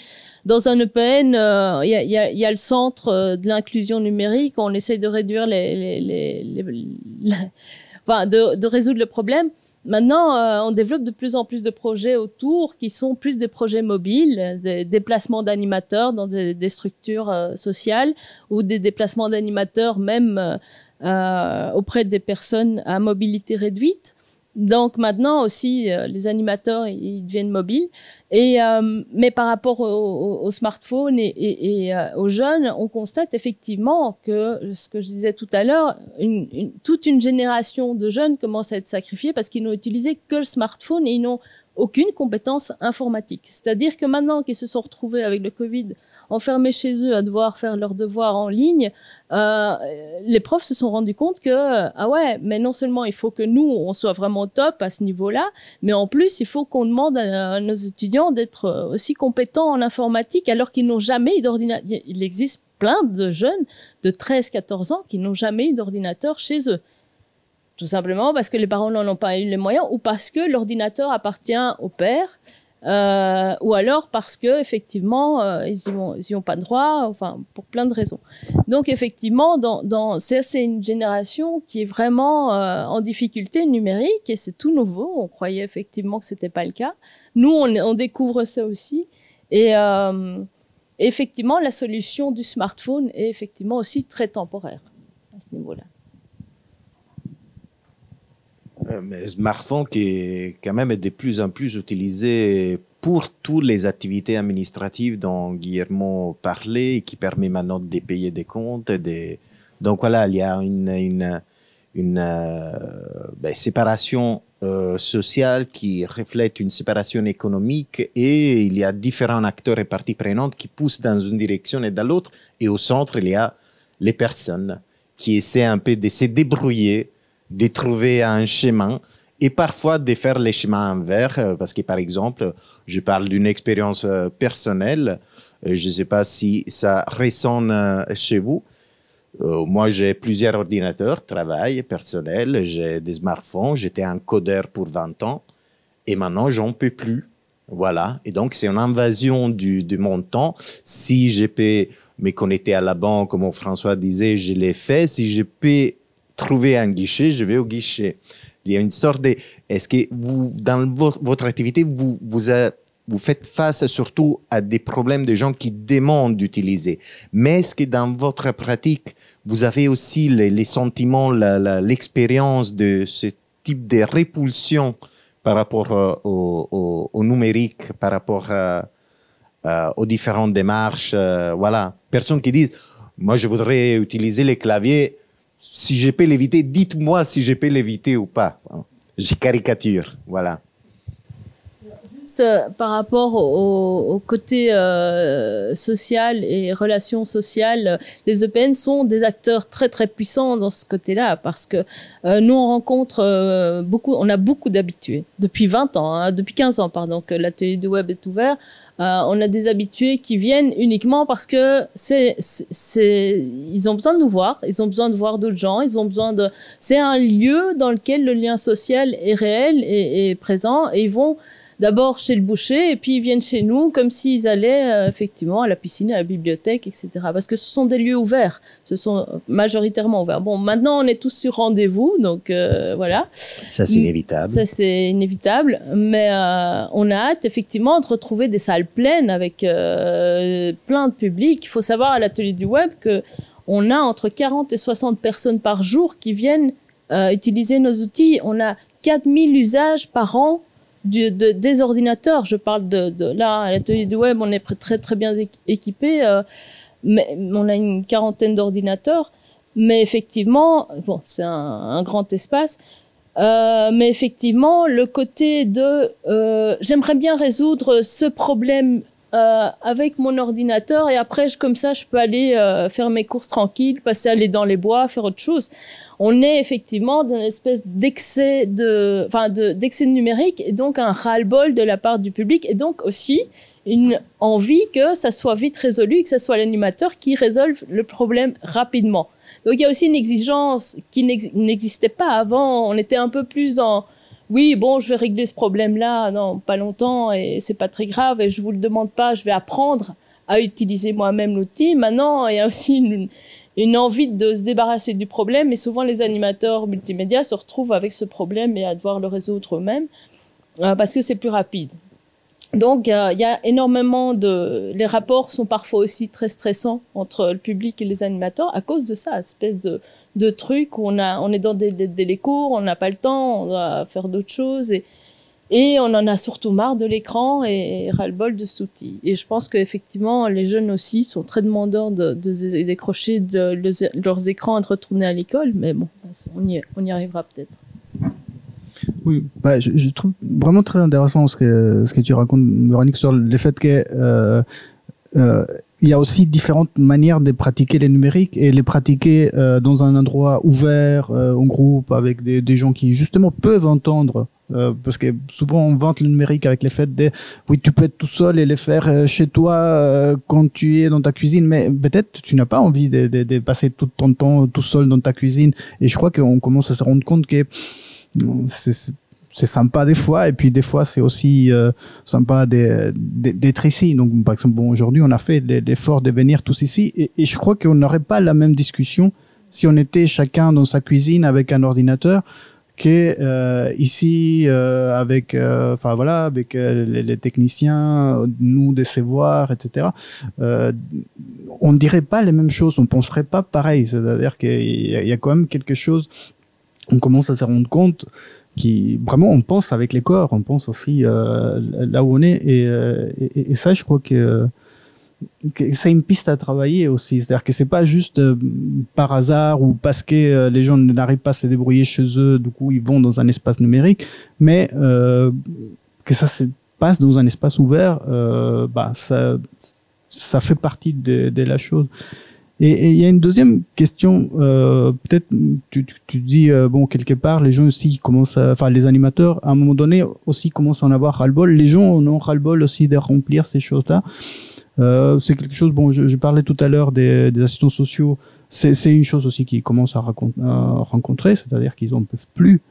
dans un EPN, euh, il y, a, y, a, y a le centre de l'inclusion numérique. On essaye de réduire les, les, les, les- enfin, de, de résoudre le problème. Maintenant, on développe de plus en plus de projets autour qui sont plus des projets mobiles, des déplacements d'animateurs dans des, structures sociales ou des déplacements d'animateurs même euh, auprès des personnes à mobilité réduite. Donc maintenant aussi, euh, les animateurs ils deviennent mobiles. Et euh, mais par rapport au, au- au smartphone et, aux jeunes, on constate effectivement que ce que je disais tout à l'heure, toute une génération de jeunes commence à être sacrifiée parce qu'ils n'ont utilisé que le smartphone et ils n'ont aucune compétence informatique. C'est-à-dire que maintenant qu'ils se sont retrouvés avec le Covid enfermés chez eux à devoir faire leurs devoirs en ligne, euh, les profs se sont rendus compte que ah ouais, mais non seulement il faut que nous on soit vraiment top à ce niveau-là, mais en plus il faut qu'on demande à, à nos étudiants d'être euh, aussi compétents en informatique alors qu'ils n'ont jamais eu d'ordinateur. Il existe plein de jeunes de 13-14 ans qui n'ont jamais eu d'ordinateur chez eux. Tout simplement parce que les parents n'en ont pas eu les moyens ou parce que l'ordinateur appartient au père. Euh, ou alors parce que effectivement euh, ils y ont pas droit enfin pour plein de raisons. Donc effectivement c'est une génération qui est vraiment euh, en difficulté numérique et c'est tout nouveau. On croyait effectivement que c'était pas le cas. Nous on, on découvre ça aussi. Et effectivement la solution du smartphone est effectivement aussi très temporaire à ce niveau-là Euh, mais smartphone qui est quand même de plus en plus utilisé pour toutes les activités administratives dont Guillermo parlait et qui permet maintenant de payer des comptes. Donc voilà, il y a une, euh, ben, séparation euh, sociale qui reflète une séparation économique et il y a différents acteurs et parties prenantes qui poussent dans une direction et dans l'autre. Et au centre, il y a les personnes qui essaient un peu de se débrouiller de trouver un chemin et parfois de faire les chemins inverses euh, parce que par exemple je parle d'une expérience euh, personnelle euh, je ne sais pas si ça résonne chez vous. Moi j'ai plusieurs ordinateurs travail personnel j'ai des smartphones j'étais un codeur pour 20 ans et maintenant j'en peux plus. Voilà. Et donc c'est une invasion du, de mon temps. Si je peux me connecter à la banque comme François disait je l'ai fait. Si je peux trouver un guichet, je vais au guichet. Il y a une sorte de... Est-ce que vous, dans vo- votre activité, vous, vous, faites face surtout à des problèmes de gens qui demandent d'utiliser Mais est-ce que dans votre pratique, vous avez aussi les, sentiments, l'expérience de ce type de répulsion par rapport euh, au, numérique, par rapport à- euh, aux différentes démarches euh, Voilà. Personnes qui disent, moi je voudrais utiliser les claviers si je peux l'éviter, dites-moi si je peux l'éviter ou pas. hein. Je caricature, voilà. Euh, par rapport au, côté euh, social et relations sociales, les EPN sont des acteurs très très puissants dans ce côté-là parce que euh, nous on rencontre beaucoup, on a beaucoup d'habitués depuis 20 ans, hein, depuis 15 ans pardon que l'atelier du web est ouvert. On a des habitués qui viennent uniquement parce que c'est, ils ont besoin de nous voir, ils ont besoin de voir d'autres gens, ils ont besoin de, c'est un lieu dans lequel le lien social est réel et présent et ils vont d'abord chez le boucher et puis ils viennent chez nous comme s'ils allaient euh, effectivement à la piscine, à la bibliothèque, etc. Parce que ce sont des lieux ouverts, ce sont majoritairement ouverts. Bon, maintenant on est tous sur rendez-vous, donc euh, voilà. Ça, c'est inévitable. Ça, c'est inévitable. Mais euh, on a hâte, effectivement, de retrouver des salles pleines avec euh, plein de public. Il faut savoir à l'atelier du web que on a entre 40 et 60 personnes par jour qui viennent euh, utiliser nos outils. On a 4000 usages par an de, des ordinateurs. Je parle de, de là, à l'atelier du web, on est très très bien équ- équipé. euh, mais on a une quarantaine d'ordinateurs. Mais effectivement, bon, c'est un, un grand espace. Euh, mais effectivement, le côté de euh, j'aimerais bien résoudre ce problème euh, avec mon ordinateur et après, je, comme ça, je peux aller euh, faire mes courses tranquilles, passer aller dans les bois, faire autre chose. On est effectivement dans une espèce d'excès de, enfin, de, d'excès numérique et donc un ras-le-bol de la part du public et donc aussi une envie que ça soit vite résolu que ce soit l'animateur qui résolve le problème rapidement. Donc il y a aussi une exigence qui n'ex- n'existait pas avant. On était un peu plus en oui, bon, je vais régler ce problème-là, non, pas longtemps, et c'est pas très grave, et je vous le demande pas, je vais apprendre à utiliser moi-même l'outil. Maintenant, il y a aussi une, envie de se débarrasser du problème, et souvent les animateurs multimédia se retrouvent avec ce problème et à devoir le résoudre eux-mêmes, euh, parce que c'est plus rapide. Donc, euh, il y a énormément de... Les rapports sont parfois aussi très stressants entre le public et les animateurs à cause de ça, espèce de, de truc où on, a, on est dans des, des, des cours, on n'a pas le temps, on doit faire d'autres choses et, et on en a surtout marre de l'écran et, ras-le-bol de cet outil. Et je pense qu'effectivement, les jeunes aussi sont très demandeurs de, décrocher leurs écrans et de retourner à l'école, mais bon, on y arrivera peut-être. Oui, bah, je, trouve vraiment très intéressant ce que, ce que tu racontes, Véronique, sur le fait que euh, euh, y a aussi différentes manières de pratiquer les numériques et les pratiquer euh, dans un endroit ouvert, en groupe, avec des, gens qui justement peuvent entendre. Parce que souvent on vante le numérique avec les faits de oui tu peux être tout seul et les faire chez toi quand tu es dans ta cuisine mais peut-être tu n'as pas envie de, de, passer tout ton temps tout seul dans ta cuisine et je crois qu'on commence à se rendre compte que c'est sympa des fois et puis des fois c'est aussi euh, sympa d'être ici. Donc par exemple bon aujourd'hui on a fait l'effort de venir tous ici et, je crois qu'on n'aurait pas la même discussion si on était chacun dans sa cuisine avec un ordinateur que euh, ici euh, avec enfin voilà avec les, techniciens nous des savoirs etc on dirait pas les mêmes choses on penserait pas pareil. C'est à dire qu'il y, a quand même quelque chose on commence à se rendre compte qui vraiment on pense avec les corps, on pense aussi euh, là où on est. Et, euh, et, et, ça je crois que, que c'est une piste à travailler aussi, c'est-à-dire que c'est pas juste euh, par hasard ou parce que euh, les gens n'arrivent pas à se débrouiller chez eux, du coup ils vont dans un espace numérique, mais euh, que ça se passe dans un espace ouvert, euh, bah ça ça fait partie de, de la chose. Et il y a une deuxième question, euh, peut-être tu, tu, dis euh, bon quelque part les gens aussi commencent, enfin les animateurs à un moment donné aussi commencent à en avoir ras-le-bol. Les gens en ont ras-le-bol aussi de remplir ces choses-là. Euh, c'est quelque chose. Bon, je, je parlais tout à l'heure des, des, assistants sociaux. C'est une chose aussi qui commence à, à rencontrer, c'est-à-dire qu'ils en peuvent plus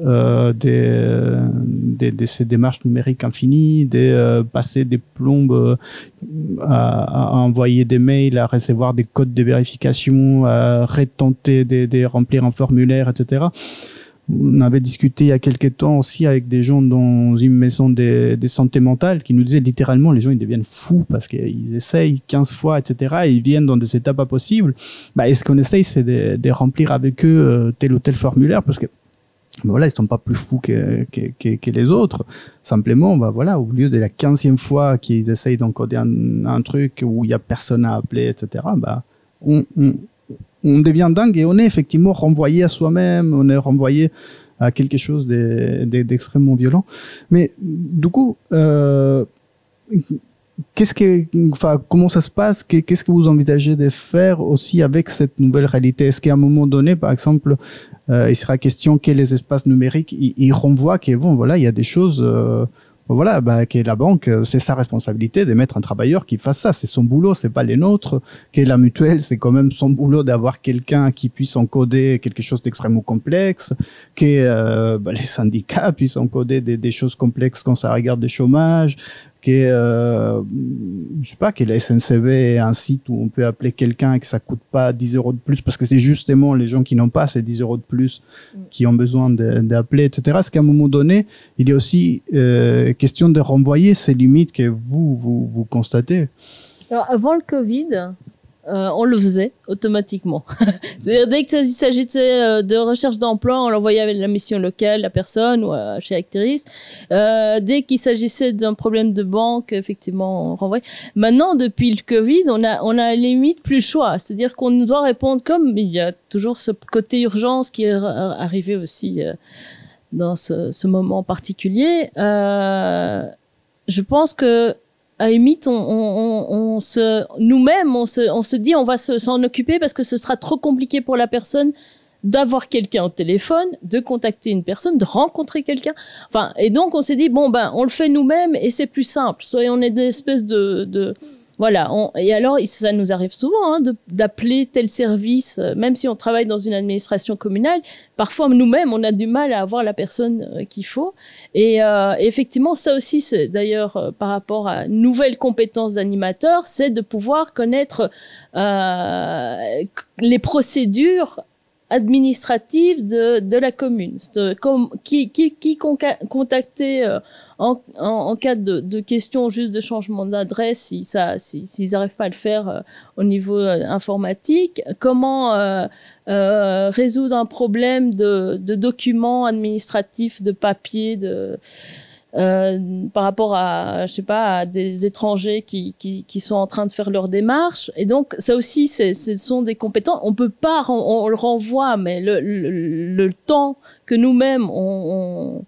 euh, des, des, des, ces démarches numériques infinies, de euh, passer des plombes euh, à, à, envoyer des mails, à recevoir des codes de vérification, à retenter de, de remplir un formulaire, etc. On avait discuté il y a quelques temps aussi avec des gens dans une maison de, de santé mentale qui nous disaient littéralement les gens ils deviennent fous parce qu'ils essayent 15 fois, etc. Et ils viennent dans des étapes pas possibles. Bah, et ce qu'on essaye, c'est de, de, remplir avec eux euh, tel ou tel formulaire? Parce que voilà, ils sont pas plus fous que, que, les autres. Simplement, bah voilà, au lieu de la quinzième fois qu'ils essayent d'encoder un, truc où il y a personne à appeler, etc., bah, on, devient dingue et on est effectivement renvoyé à soi-même, on est renvoyé à quelque chose d'extrêmement violent. Mais du coup, euh, qu'est-ce que, enfin, comment ça se passe? Qu'est-ce que vous envisagez de faire aussi avec cette nouvelle réalité? Est-ce qu'à un moment donné, par exemple, il sera question que les espaces numériques ils, ils renvoient que bon, voilà, il y a des choses euh, voilà, bah, que la banque, euh, c'est sa responsabilité de mettre un travailleur qui fasse ça. C'est son boulot, c'est pas les nôtres. Que la mutuelle, c'est quand même son boulot d'avoir quelqu'un qui puisse encoder quelque chose d'extrêmement complexe. Que euh, bah, les syndicats puissent encoder des, des choses complexes quand ça regarde des chômages que euh, je sais pas que la SNCB est un site où on peut appeler quelqu'un et que ça coûte pas 10 euros de plus parce que c'est justement les gens qui n'ont pas ces 10 euros de plus qui ont besoin d'appeler etc est-ce qu'à un moment donné il est aussi euh, question de renvoyer ces limites que vous vous, vous constatez. Alors, avant le Covid, euh, on le faisait automatiquement. C'est-à-dire, dès qu'il s'agissait euh, de recherche d'emploi, on l'envoyait avec la mission locale, la personne, ou chez Acteris. Euh, dès qu'il s'agissait d'un problème de banque, effectivement, on renvoyait. Maintenant, depuis le Covid, on a, on a limite plus le choix. C'est-à-dire qu'on doit répondre comme il y a toujours ce côté urgence qui est ar- arrivé aussi dans ce, moment particulier. Je pense que à la limite, on, on, on, se, nous-mêmes, on se, on se dit, on va se- s'en occuper parce que ce sera trop compliqué pour la personne d'avoir quelqu'un au téléphone, de contacter une personne, de rencontrer quelqu'un. Enfin, et donc on s'est dit bon ben on le fait nous-mêmes et c'est plus simple. Soit on est des espèces de, de voilà. Et alors ça nous arrive souvent hein, d'appeler tel service, euh, même si on travaille dans une administration communale. Parfois nous-mêmes on a du mal à avoir la personne euh, qu'il faut. Et euh, effectivement, ça aussi, c'est d'ailleurs euh, par rapport à nouvelles compétences d'animateur, c'est de pouvoir connaître euh, les procédures administratives de, de la commune. Euh, comme, qui, qui, qui contacter euh, en, en, en cas de, de question juste de changement d'adresse, si ça, si, s'ils n'arrivent pas à le faire euh, au niveau euh, informatique, comment euh, résoudre un problème de, de documents administratifs, de papier, de euh, par rapport à, je sais pas, à des étrangers qui, qui, qui sont en train de faire leur démarche. Et donc, ça aussi, ce sont des compétences. On peut pas, on, le renvoie, mais le, le, le temps que nous-mêmes, on,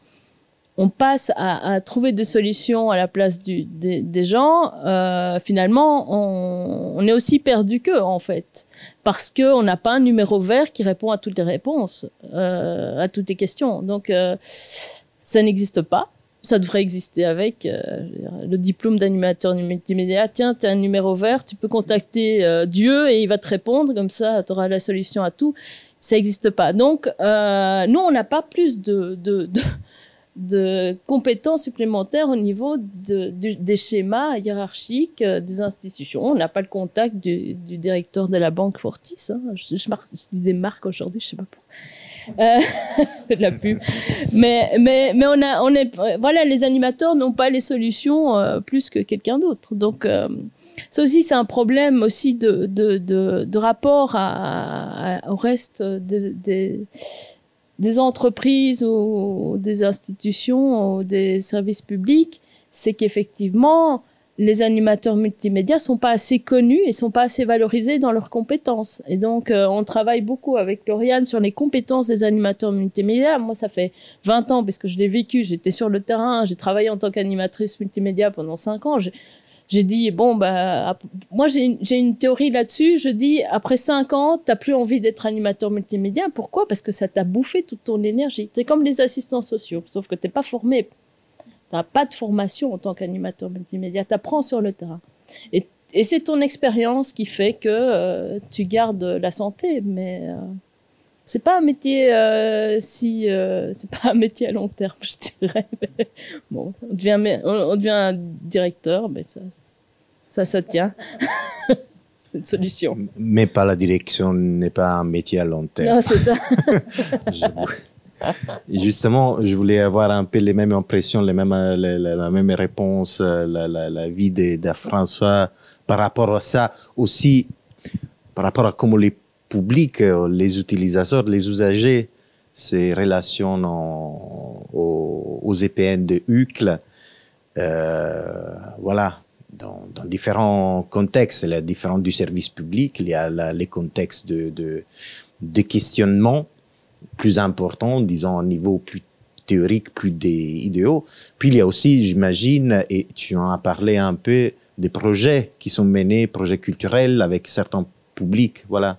on, passe à, à trouver des solutions à la place du, des, des gens, euh, finalement, on, on est aussi perdu qu'eux, en fait. Parce qu'on n'a pas un numéro vert qui répond à toutes les réponses, euh, à toutes les questions. Donc, euh, ça n'existe pas. Ça devrait exister avec euh, le diplôme d'animateur multimédia. Tiens, tu as un numéro vert, tu peux contacter euh, Dieu et il va te répondre, comme ça, tu auras la solution à tout. Ça n'existe pas. Donc, euh, nous, on n'a pas plus de, compétences supplémentaires au niveau des schémas hiérarchiques des institutions. On n'a pas le contact du, directeur de la banque Fortis. Hein. Je, je, je dis des marques aujourd'hui, je sais pas pourquoi. Euh, la pub. Mais, mais, mais on a, on est, voilà, les animateurs n'ont pas les solutions euh, plus que quelqu'un d'autre. Donc, euh, ça aussi, c'est un problème aussi de, de, de, rapport au reste des entreprises ou des institutions ou des services publics. C'est qu'effectivement, les animateurs multimédia sont pas assez connus et sont pas assez valorisés dans leurs compétences. Et donc, euh, on travaille beaucoup avec Lauriane sur les compétences des animateurs multimédia. Moi, ça fait 20 ans, parce que je l'ai vécu, j'étais sur le terrain, j'ai travaillé en tant qu'animatrice multimédia pendant 5 ans. J'ai- dit, bon, bah, moi, j'ai une, théorie là-dessus. Je dis, après 5 ans, t'as plus envie d'être animateur multimédia. Pourquoi? Parce que ça t'a bouffé toute ton énergie. C'est comme les assistants sociaux, sauf que t'es pas formé n'as pas de formation en tant qu'animateur multimédia, tu apprends sur le terrain. Et, et c'est ton expérience qui fait que euh, tu gardes la santé, mais euh, c'est pas un métier euh, si euh, c'est pas un métier à long terme, je dirais. Mais bon, on devient, on devient un directeur, mais ça, ça, ça tient. Une solution. Mais pas la direction n'est pas un métier à long terme. Non, c'est ça. Justement, je voulais avoir un peu les mêmes impressions, les mêmes, euh, la, la- la même réponse, euh, la, vie de, François par rapport à ça. Aussi, par rapport à comment les publics, euh, les utilisateurs, les usagers se relationnent en- aux, EPN de UCL. Voilà, dans, différents contextes. Différents du service public, il y a les contextes de questionnement plus importants, disons, au niveau plus théorique, plus des idéaux. Puis il y a aussi, j'imagine, et tu en as parlé un peu, des projets qui sont menés, projets culturels avec certains publics, voilà,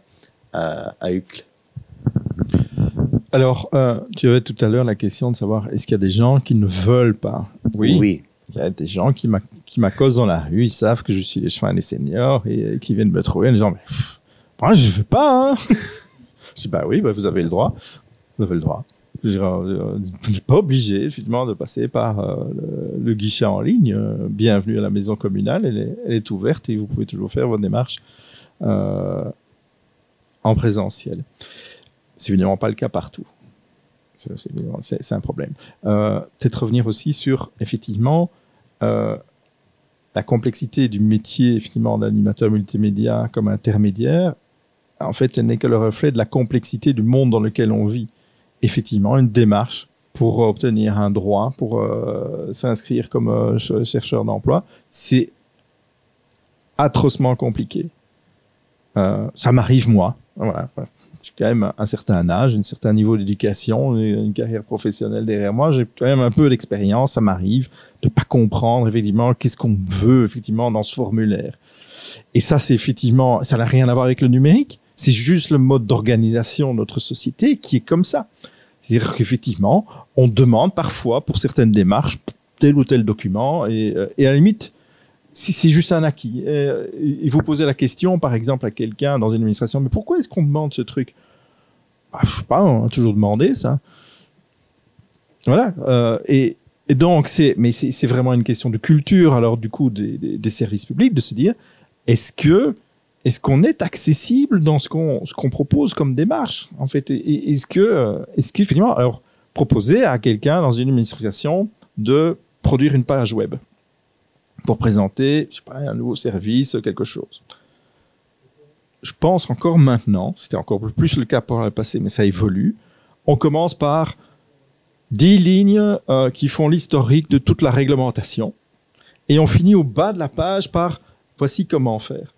à, à UCL. Alors, euh, tu avais tout à l'heure la question de savoir est-ce qu'il y a des gens qui ne veulent pas? Oui. Il y a des gens qui m'a- qui m'accostent dans la rue, ils savent que je suis les chemins des seniors et euh, qui viennent me trouver en disant, mais pff, moi, je veux pas, hein. Je dis, bah oui, bah, vous avez le droit. Vous avez le droit. Vous n'êtes pas obligé, effectivement, de passer par euh, le, guichet en ligne. Euh, Bienvenue à la maison communale. Elle est, ouverte et vous pouvez toujours faire votre démarche euh, en présentiel. C'est évidemment pas le cas partout. C'est- un problème. Peut-être revenir aussi sur, effectivement, la complexité du métier, effectivement, d'animateur multimédia comme intermédiaire. En fait, elle n'est que le reflet de la complexité du monde dans lequel on vit. Effectivement, une démarche pour obtenir un droit, pour euh, s'inscrire comme euh, ch- chercheur d'emploi, c'est atrocement compliqué. Euh, ça m'arrive moi. Voilà. J'ai quand même un certain âge, un certain niveau d'éducation, une carrière professionnelle derrière moi. J'ai quand même un peu d'expérience. Ça m'arrive de pas comprendre effectivement qu'est-ce qu'on veut effectivement dans ce formulaire. Et ça, c'est effectivement, ça n'a rien à voir avec le numérique. C'est juste le mode d'organisation de notre société qui est comme ça. C'est-à-dire qu'effectivement, on demande parfois pour certaines démarches tel ou tel document et, euh, à la limite, si c'est juste un acquis, euh, et vous posez la question, par exemple, à quelqu'un dans une administration, mais pourquoi est-ce qu'on demande ce truc? Bah, Je sais pas, on a toujours demandé ça. Voilà. euh, et, donc, c'est, mais c'est, vraiment une question de culture, alors du coup, des services publics, de se dire, est-ce que est-ce qu'on est accessible dans ce qu'on propose comme démarche en fait? Est-ce que est-ce qu'effectivement alors proposer à quelqu'un dans une administration de produire une page web pour présenter un nouveau service quelque chose? Je pense encore maintenant c'était encore plus le cas pour le passé mais ça évolue. On commence par 10 lignes euh, qui font l'historique de toute la réglementation. Et on finit au bas de la page par voici comment faire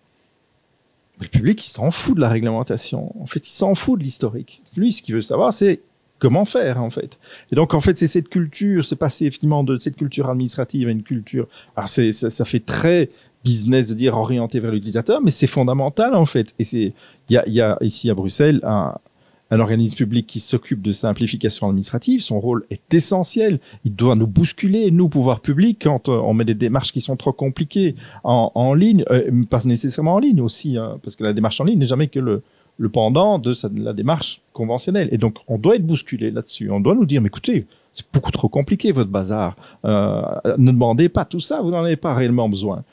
le public, il s'en fout de la réglementation. En fait, il s'en fout de l'historique. Lui, ce qu'il veut savoir, c'est comment faire, en fait. Et donc, en fait, c'est cette culture, c'est passer effectivement de cette culture administrative à une culture. Alors, ça, fait très business de dire orienté vers l'utilisateur, mais c'est fondamental, en fait. Et c'est, il y a ici à Bruxelles un, un organisme public qui s'occupe de simplification administrative. Son rôle est essentiel. Il doit nous bousculer, nous, pouvoir public, quand euh, on met des démarches qui sont trop compliquées en, ligne, euh, pas nécessairement en ligne aussi, hein, parce que la démarche en ligne n'est jamais que le, pendant de la démarche conventionnelle. Et donc, on doit être bousculé là-dessus. On doit nous dire, mais écoutez, c'est beaucoup trop compliqué votre bazar. Euh, ne demandez pas tout ça, vous n'en avez pas réellement besoin.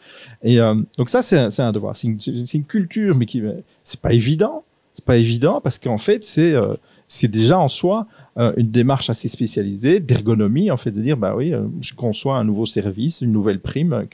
Et donc ça, c'est un, devoir. C'est une, une culture, mais qui c'est pas évident. Pas évident parce qu'en fait, c'est euh, déjà en soi euh, une démarche assez spécialisée d'ergonomie, en fait, de dire, bah oui, euh, je conçois un nouveau service, une nouvelle prime.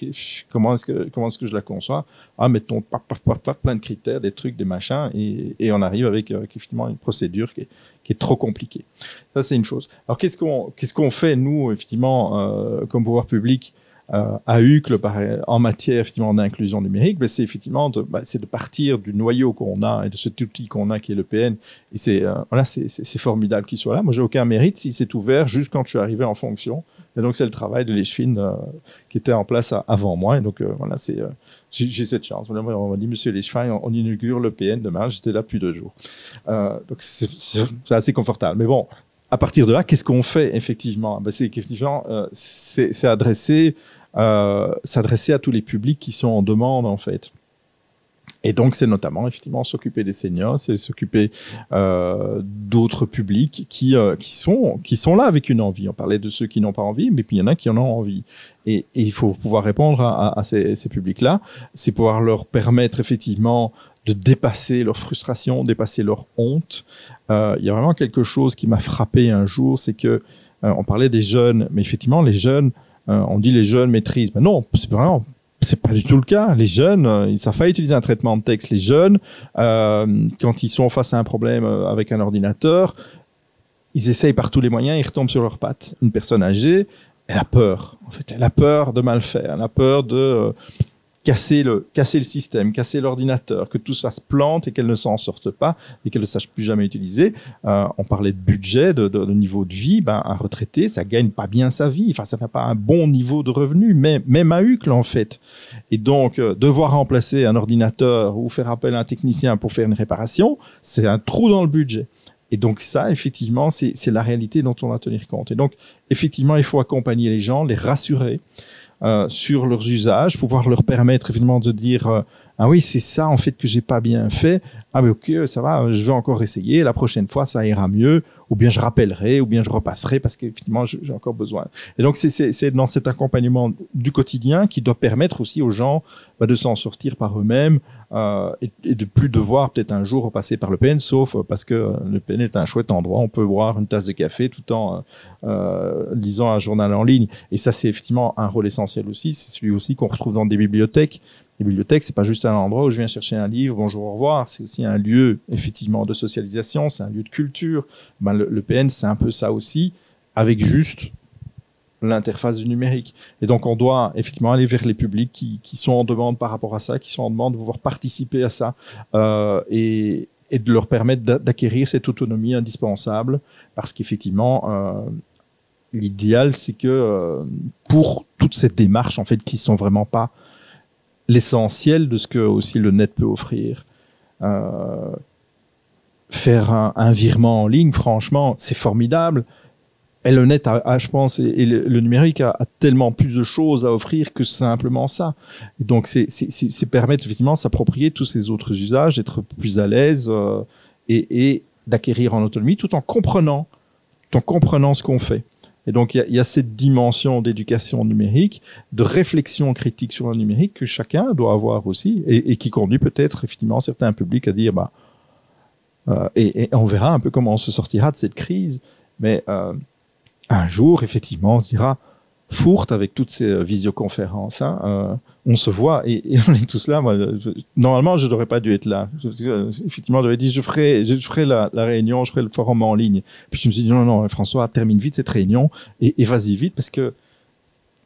comment est-ce que est-ce que je la conçois? Ah, mettons paf, paf, paf, plein de critères, des trucs, des machins, et, et on arrive avec, avec effectivement une procédure qui est, qui est trop compliquée. Ça, c'est une chose. Alors, qu'est-ce qu'on qu'est-ce qu'on fait nous, effectivement, comme pouvoir public à UCLE par- en matière effectivement d'inclusion numérique, ben, c'est effectivement de, bah, c'est de partir du noyau qu'on a et de cet outil qu'on a qui est le PN. Et c'est euh, voilà, c'est, formidable qu'il soit là. Moi, j'ai aucun mérite si c'est ouvert juste quand je suis arrivé en fonction. Et donc, c'est le travail de l'ECHFIN euh, qui était en place avant moi. Et donc, euh, voilà, c'est, euh, j'ai, cette chance. On m'a dit, Monsieur l'ECHFIN, on, inaugure le PN demain. J'étais là plus de jours. Euh, donc, c'est, assez confortable. Mais bon, à partir de là, qu'est-ce qu'on fait effectivement? Ben, C'est qu'effectivement, euh, c'est, c'est adresser euh, s'adresser à tous les publics qui sont en demande en fait. Et donc c'est notamment effectivement s'occuper des seniors, c'est s'occuper euh, d'autres publics qui euh, qui sont qui sont là avec une envie. On parlait de ceux qui n'ont pas envie, mais puis il y en a qui en ont envie. Et, il faut pouvoir répondre à, ces, publics-là, c'est pouvoir leur permettre effectivement de dépasser leur frustration, dépasser leur honte. Il y a vraiment quelque chose qui m'a frappé un jour, c'est que on parlait des jeunes, mais effectivement les jeunes euh, on dit les jeunes maîtrisent. Mais non, c'est vraiment, c'est pas du tout le cas. Les jeunes, euh, ils savent pas utiliser un traitement de texte. Les jeunes, euh, quand ils sont face à un problème avec un ordinateur, ils essayent par tous les moyens, ils retombent sur leurs pattes. Une personne âgée, elle a peur. En fait, elle a peur de mal faire. Elle a peur de casser le, casser le système, casser l'ordinateur, que tout ça se plante et qu'elle ne s'en sorte pas et qu'elle ne sache plus jamais utiliser. Euh, on parlait de budget, de, de- niveau de vie. Ben, un retraité, ça gagne pas bien sa vie. Enfin, ça n'a pas un bon niveau de revenu, même à Hucle, en fait. Et donc, euh, devoir remplacer un ordinateur ou faire appel à un technicien pour faire une réparation, c'est un trou dans le budget. Et donc ça, effectivement, c'est c'est la réalité dont on doit tenir compte. Et donc, effectivement, il faut accompagner les gens, les rassurer, euh, sur leurs usages, pouvoir leur permettre évidemment de dire euh, ah oui c'est ça en fait que j'ai pas bien fait. Ah mais ok ça va je vais encore essayer la prochaine fois ça ira mieux ou bien je rappellerai ou bien je repasserai parce qu'effectivement j'ai encore besoin. Et donc c'est- dans cet accompagnement du quotidien qui doit permettre aussi aux gens bah, de s'en sortir par eux-mêmes euh, et, de plus devoir peut-être un jour repasser par le PN sauf euh, parce que euh, le PN est un chouette endroit. On peut boire une tasse de café tout en lisant un journal en ligne. Et ça c'est effectivement un rôle essentiel aussi. C'est celui aussi qu'on retrouve dans des bibliothèques. Les bibliothèques, c'est pas juste un endroit où je viens chercher un livre, bonjour, au revoir. C'est aussi un lieu, effectivement, de socialisation, c'est un lieu de culture. Ben, le PN, c'est un peu ça aussi, avec juste l'interface du numérique. Et donc, on doit effectivement aller vers les publics qui, qui sont en demande par rapport à ça, qui sont en demande de pouvoir participer à ça euh, et, et de leur permettre d'a- d'acquérir cette autonomie indispensable parce qu'effectivement, euh, l'idéal, c'est que euh, pour toutes ces démarches, en fait, qui sont vraiment pas l'essentiel de ce que aussi le net peut offrir. Faire un virement en ligne, franchement, c'est formidable. Et le net, je pense, et, le, numérique a, tellement plus de choses à offrir que simplement ça. Et donc, c'est permettre effectivement s'approprier tous ces autres usages, d'être plus à l'aise euh, et, d'acquérir en autonomie, tout en comprenant, en comprenant ce qu'on fait. Et donc, il y, a cette dimension d'éducation numérique, de réflexion critique sur le numérique que chacun doit avoir aussi et, qui conduit peut-être effectivement certains publics à dire, bah, euh, et, et, on verra un peu comment on se sortira de cette crise, mais euh, un jour, effectivement, on se dira, fourte avec toutes ces visioconférences. Hein, euh, on se voit et, et, on est tous là. Moi, normalement, je n'aurais pas dû être là. Je, effectivement, j'avais dit je ferai, la, réunion, je ferai le forum en ligne. Puis je me suis dit non, non, François, termine vite cette réunion et, et vas-y vite parce que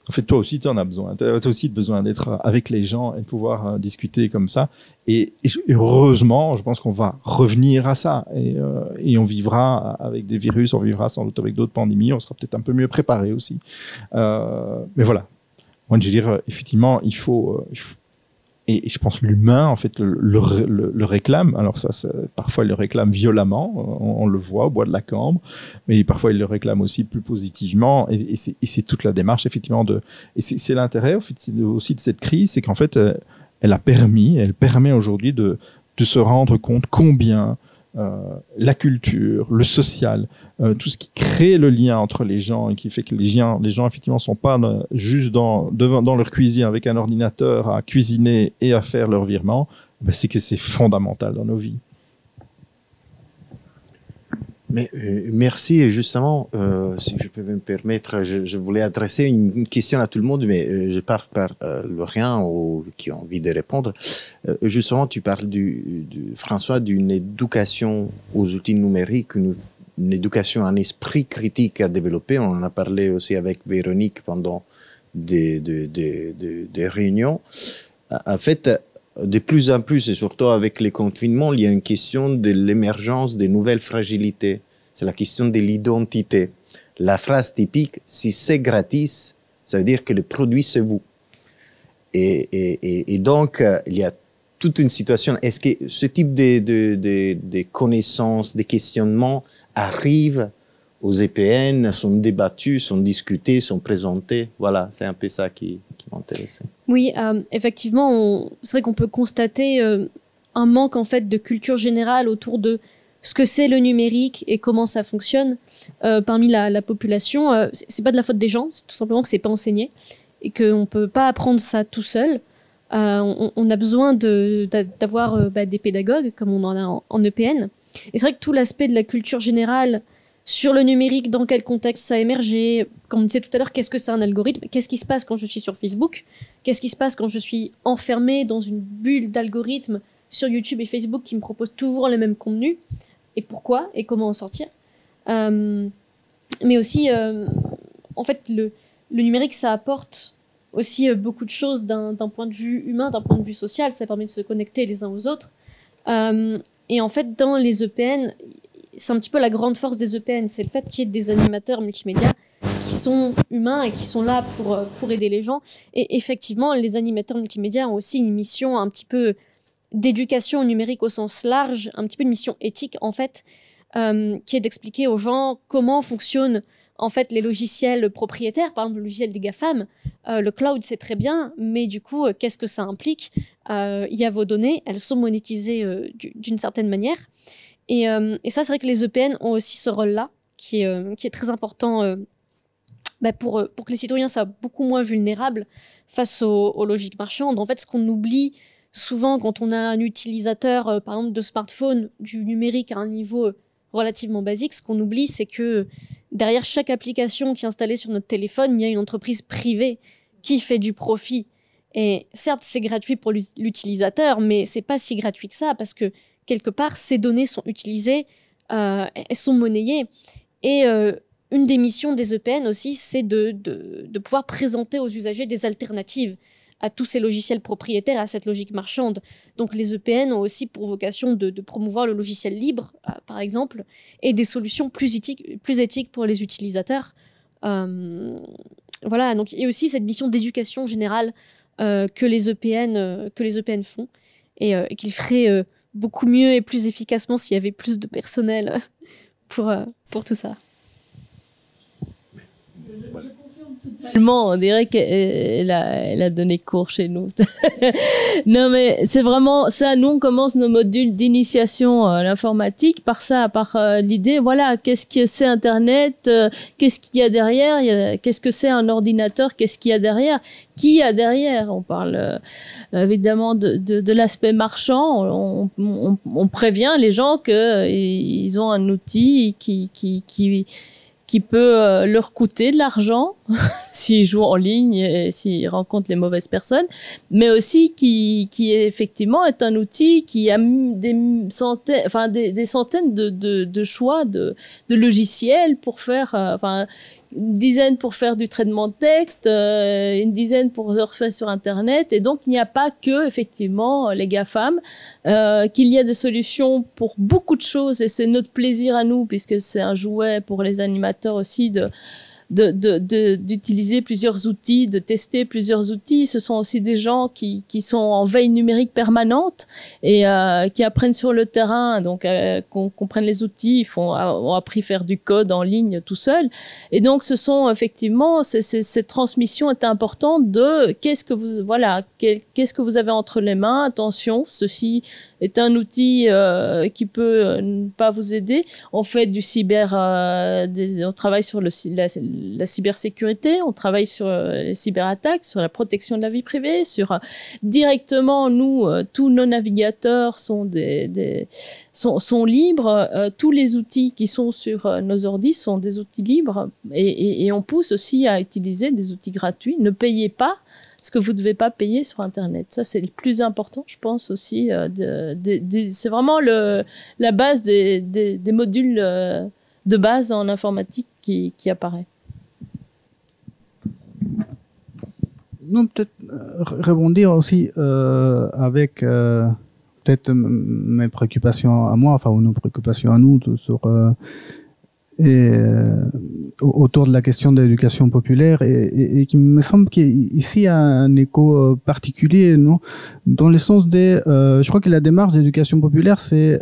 en fait, toi aussi, tu en as besoin. Tu as aussi besoin d'être avec les gens et de pouvoir euh, discuter comme ça. Et, heureusement, je pense qu'on va revenir à ça. Et, euh, et, on vivra avec des virus, on vivra sans doute avec d'autres pandémies. On sera peut-être un peu mieux préparé aussi. Euh, mais voilà. Moi, je veux dire, effectivement, il faut et, je pense l'humain en fait le, le, réclame. Alors ça, parfois il le réclame violemment. On, le voit au bois de la cambre. Mais parfois il le réclame aussi plus positivement. Et, c'est toute la démarche effectivement de et c'est l'intérêt aussi de cette crise c'est qu'en fait elle a permis elle permet aujourd'hui de de se rendre compte combien euh, la culture, le social, euh, tout ce qui crée le lien entre les gens et qui fait que les gens, les gens effectivement sont pas juste dans, devant, dans leur cuisine avec un ordinateur à cuisiner et à faire leur virement, ben c'est que c'est fondamental dans nos vies. Mais euh, merci. Justement, euh, si je peux me permettre, je, je voulais adresser une, question à tout le monde, mais euh, je pars par euh, Lorient ou qui a envie de répondre. Euh, justement, tu parles du, du François d'une éducation aux outils numériques, une, une, éducation, un esprit critique à développer. On en a parlé aussi avec Véronique pendant des, des, des, des réunions. En fait, de plus en plus, et surtout avec les confinements, il y a une question de l'émergence de nouvelles fragilités. C'est la question de l'identité. La phrase typique, si c'est gratis, ça veut dire que le produit, c'est vous. Et, donc, il y a toute une situation. Est-ce que ce type de, connaissances, de questionnements arrive aux EPN, sont débattus, sont discutés, sont présentés? Voilà, c'est un peu ça qui Oui, euh, effectivement, c'est vrai qu'on peut constater euh, un manque en fait de culture générale autour de ce que c'est le numérique et comment ça fonctionne euh, parmi la, la population. Euh, c'est pas de la faute des gens, c'est tout simplement que c'est pas enseigné et qu'on peut pas apprendre ça tout seul. On, a besoin d'avoir bah, des pédagogues comme on en a en, en EPN. Et c'est vrai que tout l'aspect de la culture générale sur le numérique, dans quel contexte ça a émergé, comme on disait tout à l'heure, qu'est-ce que c'est un algorithme, qu'est-ce qui se passe quand je suis sur Facebook, qu'est-ce qui se passe quand je suis enfermé dans une bulle d'algorithmes sur YouTube et Facebook qui me proposent toujours les mêmes contenus, et pourquoi, et comment en sortir. Euh, mais aussi, euh, en fait, le, numérique, ça apporte aussi euh, beaucoup de choses d'un point de vue humain, d'un point de vue social, ça permet de se connecter les uns aux autres. Et en fait, dans les EPN, c'est un petit peu la grande force des EPN, c'est le fait qu'il y ait des animateurs multimédia qui sont humains et qui sont là pour, pour aider les gens. Et effectivement, les animateurs multimédia ont aussi une mission un petit peu d'éducation numérique au sens large, un petit peu une mission éthique en fait, euh, qui est d'expliquer aux gens comment fonctionne en fait, les logiciels propriétaires, par exemple le logiciel des GAFAM, euh, le cloud, c'est très bien, mais du coup, euh, qu'est-ce que ça implique? Euh, Il y a vos données, elles sont monétisées euh, du- d'une certaine manière. Et, euh, et ça, c'est vrai que les EPN ont aussi ce rôle-là, qui, est, euh, très important euh, bah, pour, que les citoyens soient beaucoup moins vulnérables face aux, aux logiques marchandes. En fait, ce qu'on oublie souvent quand on a un utilisateur, par exemple, de smartphone, du numérique à un niveau relativement basique, ce qu'on oublie, c'est que derrière chaque application qui est installée sur notre téléphone, il y a une entreprise privée qui fait du profit. Et certes, c'est gratuit pour l'utilisateur, mais c'est pas si gratuit que ça parce que quelque part, ces données sont utilisées, euh, elles sont monnayées. Et euh, une des missions des EPN aussi, c'est de, de, pouvoir présenter aux usagers des alternatives à tous ces logiciels propriétaires, à cette logique marchande. Donc les EPN ont aussi pour vocation de, promouvoir le logiciel libre, euh, par exemple, et des solutions plus éthiques, plus éthiques pour les utilisateurs. Voilà, donc a aussi cette mission d'éducation générale que, les EPN, que les EPN font, et, et qu'ils feraient beaucoup mieux et plus efficacement s'il y avait plus de personnel pour, euh, pour tout ça. On dirait qu'elle a, elle a donné cours chez nous. non, mais c'est vraiment ça. Nous, on commence nos modules d'initiation à l'informatique par ça, par euh, l'idée, voilà, qu'est-ce que c'est Internet, euh, qu'est-ce qu'il y a derrière, qu'est-ce que c'est un ordinateur, qu'est-ce qu'il y a derrière, qui a derrière? On parle euh, évidemment de, l'aspect marchand. On, prévient les gens que euh, ils ont un outil qui, peut euh, leur coûter de l'argent s'ils jouent en ligne et s'ils rencontrent les mauvaises personnes, mais aussi qui, qui effectivement est un outil qui a des centaines, enfin des, des centaines de, de, de choix de, de logiciels pour faire, euh, enfin une dizaine pour faire du traitement de texte, euh, une dizaine pour surfer sur Internet, et donc il n'y a pas que effectivement les GAFAM, euh, qu'il y a des solutions pour beaucoup de choses, et c'est notre plaisir à nous, puisque c'est un jouet pour les animateurs aussi de de- de- de- d'utiliser plusieurs outils, de tester plusieurs outils. Ce sont aussi des gens qui, qui sont en veille numérique permanente et euh, qui apprennent sur le terrain, donc euh, qu'on comprenne les outils, ils font, ont appris faire du code en ligne tout seul. Et donc, ce sont effectivement, c'est- c'est- cette transmission est importante de qu'est-ce que vous, voilà, qu'est-ce que vous avez entre les mains. Attention, ceci est un outil euh, qui peut euh, ne pas vous aider. On fait du cyber, euh, des- on travaille sur le, la, la cybersécurité, on travaille sur euh, les cyberattaques, sur la protection de la vie privée, sur euh, directement nous, euh, tous nos navigateurs sont des, sont, sont libres. tous les outils qui sont sur nos ordis sont des outils libres et, on pousse aussi à utiliser des outils gratuits. Ne payez pas ce que vous ne devez pas payer sur Internet. Ça, c'est le plus important, je pense aussi. c'est vraiment le, la base des, des, modules de base en informatique qui, qui apparaît. Non, peut-être euh, rebondir aussi euh, avec euh, peut-être mes préoccupations à moi, enfin ou nos préoccupations à nous autour de la question de l'éducation populaire et, qui me semble qu'ici a un écho particulier, non, dans le sens des, je crois que la démarche d'éducation populaire c'est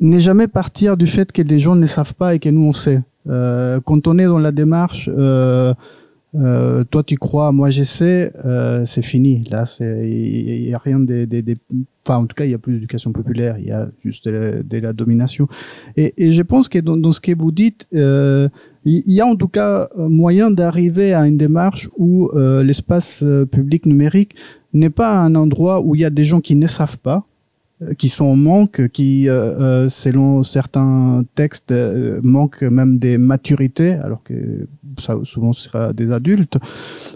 n'est jamais partir du fait que les gens ne savent pas et que nous on sait. Quand on est dans la démarche euh, toi tu crois, moi j'essaie, euh, c'est fini. Là, il y a rien de, de, de- enfin en tout cas il y a plus d'éducation populaire, il y a juste de la, domination. Et, et je pense que dans, dans ce que vous dites, euh, il y a en tout cas euh, moyen d'arriver à une démarche où euh, l'espace euh, public numérique n'est pas un endroit où il y a des gens qui ne savent pas, qui sont en manque, qui, euh, euh, selon certains textes, euh, manquent même des maturités, alors que ça souvent sera des adultes,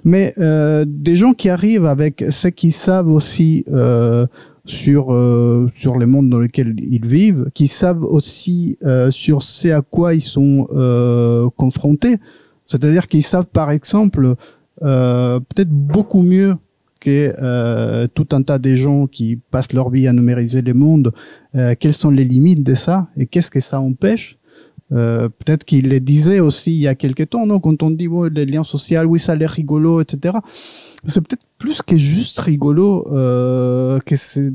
mais euh, des gens qui arrivent avec ce qu'ils savent aussi euh, sur euh, sur les mondes dans lesquels ils vivent, qui savent aussi euh, sur ce à quoi ils sont euh, confrontés. C'est-à-dire qu'ils savent par exemple euh, peut-être beaucoup mieux que euh, tout un tas de gens qui passent leur vie à numériser le monde, euh, quelles sont les limites de ça et qu'est-ce que ça empêche? Euh, peut-être qu'il le disait aussi il y a quelques temps, non? Quand on dit les liens sociaux, oui, ça a l'air rigolo, etc. C'est peut-être plus que juste rigolo que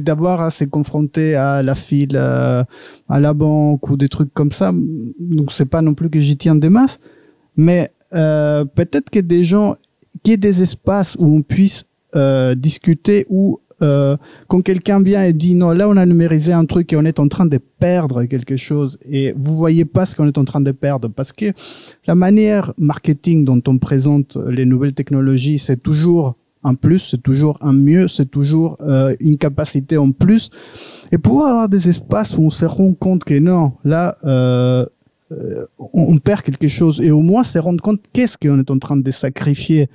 d'avoir à se confronter à la file, à, la banque ou des trucs comme ça. Donc c'est pas non plus que j'y tiens des masses, mais peut-être que des gens, qu'il y ait des espaces où on puisse euh, discuter ou euh, quand quelqu'un vient et dit non, là on a numérisé un truc et on est en train de perdre quelque chose et vous voyez pas ce qu'on est en train de perdre parce que la manière marketing dont on présente les nouvelles technologies, c'est toujours un plus, c'est toujours un mieux, c'est toujours euh, une capacité en plus. Et pouvoir avoir des espaces où on se rend compte que non, là, euh, euh, on, perd quelque chose et au moins se rendre compte qu'est-ce qu'on est en train de sacrifier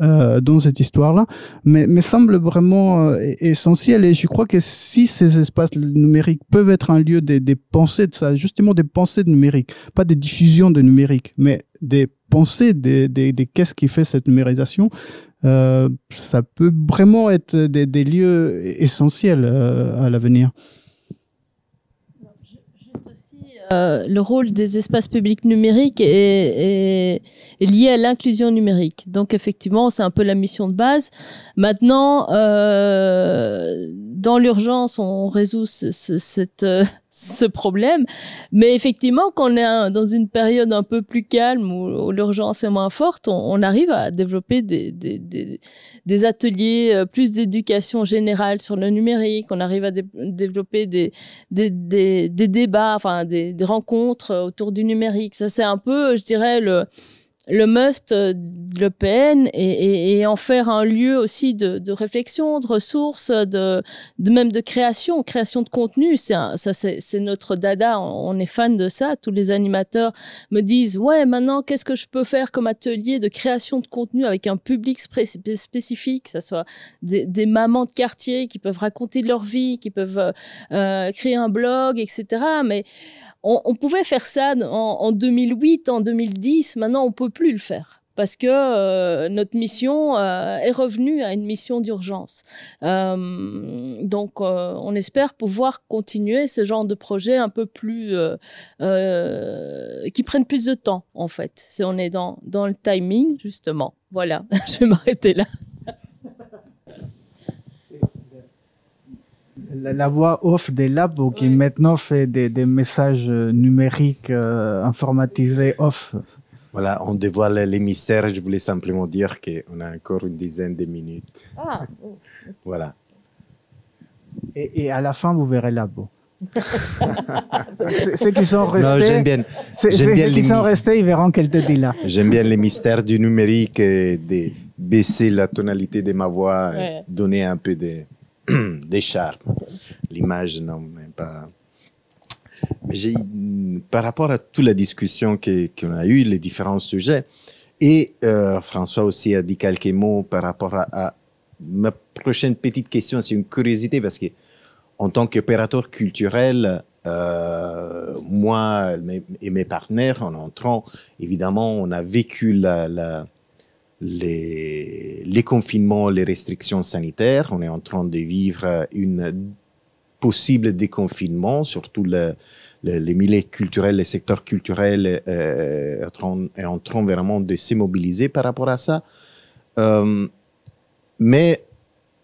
euh, dans cette histoire-là, mais semble vraiment euh, essentiel. Et je crois que si ces espaces numériques peuvent être un lieu des, pensées de ça, justement des pensées de numérique, pas des diffusions de numérique, mais des pensées des, des, qu'est-ce qui fait cette numérisation, ça peut vraiment être des, lieux essentiels à l'avenir. Euh, le rôle des espaces publics numériques est lié à l'inclusion numérique. Donc effectivement, c'est un peu la mission de base. Maintenant, euh, dans l'urgence, on résout euh, ce problème. Mais effectivement, quand on est dans une période un peu plus calme où, l'urgence est moins forte, on, arrive à développer des, ateliers, euh, plus d'éducation générale sur le numérique. On arrive à dé- développer des, des, débats, enfin des rencontres autour du numérique. Ça, c'est un peu, je dirais, le, le must euh, de l'EPN et, en faire un lieu aussi de, réflexion, de ressources, de, même de création, création de contenu. C'est notre dada. On, est fan de ça. Tous les animateurs me disent ouais, maintenant qu'est-ce que je peux faire comme atelier de création de contenu avec un public spécifique, que ça soit des, mamans de quartier qui peuvent raconter leur vie, qui peuvent euh, euh, créer un blog, etc. Mais on, on pouvait faire ça en, en 2008, en 2010. Maintenant, on peut plus le faire parce que euh, notre mission euh, est revenue à une mission d'urgence. Euh, donc, on espère pouvoir continuer ce genre de projet un peu plus qui prennent plus de temps en fait. Si on est dans dans le timing justement. Voilà, je vais m'arrêter là. La, la voix off des labos qui maintenant fait des, des messages numériques informatisés off. Voilà, on dévoile les mystères. Je voulais simplement dire qu'on a encore une dizaine de minutes. Ah, Voilà. Et, et à la fin, vous verrez labo. C'est- Ceux qui sont j'aime restés, bien, j'aime bien ceux qui sont restés, ils verront qu'elle te dit là. j'aime bien les mystères du numérique et de baisser la tonalité de ma voix, et donner un peu de, de charme. L'image, non, même pas. Par rapport à toute la discussion qu'on a eue, les différents sujets, et euh, François aussi a dit quelques mots par rapport à, ma prochaine petite question, c'est une curiosité parce que en tant qu'opérateur culturel, euh, moi et mes partenaires, en entrant, évidemment, on a vécu les confinements, les restrictions sanitaires. On est en train de vivre une possible déconfinement, surtout le, le- les milieux culturels, les secteurs culturels euh, est en train vraiment de se mobiliser par rapport à ça. Euh, mais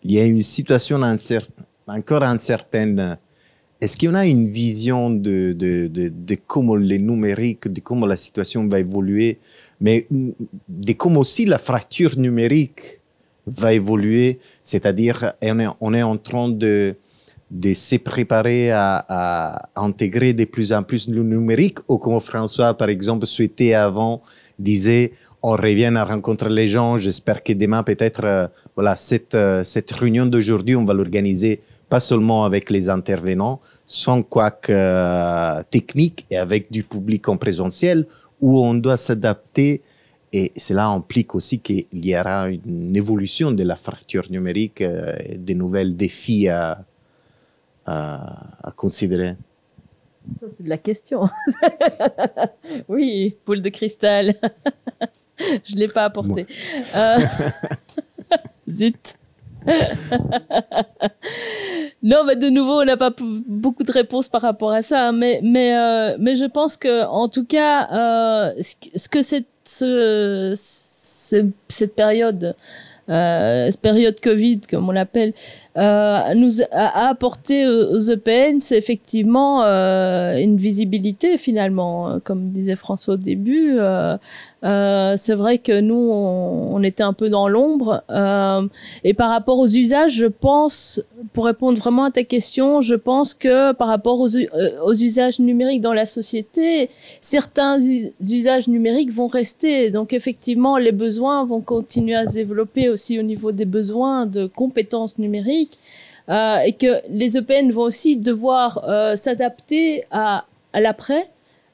il y a une situation encore incertaine. Est-ce qu'on a une vision de, comment le numérique, de comment la situation va évoluer, mais de comment aussi la fracture numérique va évoluer, c'est-à-dire on est, on est en train de, de se préparer à, intégrer de plus en plus le numérique, ou comme François, par exemple, souhaitait avant, disait, on revient à rencontrer les gens, j'espère que demain, peut-être, euh, voilà, cette, euh, cette réunion d'aujourd'hui, on va l'organiser pas seulement avec les intervenants, sans quoi que euh, technique et avec du public en présentiel, où on doit s'adapter. Et cela implique aussi qu'il y aura une évolution de la fracture numérique, euh, et de nouvelles défis à, à, à considérer. Ça, c'est de la question. oui, boule de cristal. Je ne l'ai pas apporté. Euh, Zut. Non, mais de nouveau, on n'a pas beaucoup de réponses par rapport à ça, mais mais euh, mais je pense que en tout cas, euh, ce que- ce que cette ce- ce- cette période cette période Covid, comme on l'appelle, nous a, apporté aux, EPN, c'est effectivement euh, une visibilité finalement, Euh, comme disait François au début. euh, euh, c'est vrai que nous, on, était un peu dans l'ombre. euh, et par rapport aux usages, je pense, pour répondre vraiment à ta question, je pense que par rapport aux, euh, aux usages numériques dans la société, certains us- usages numériques vont rester. Donc effectivement, les besoins vont continuer à se développer aussi au niveau des besoins de compétences numériques. Euh, et que les EPN vont aussi devoir euh, s'adapter à, l'après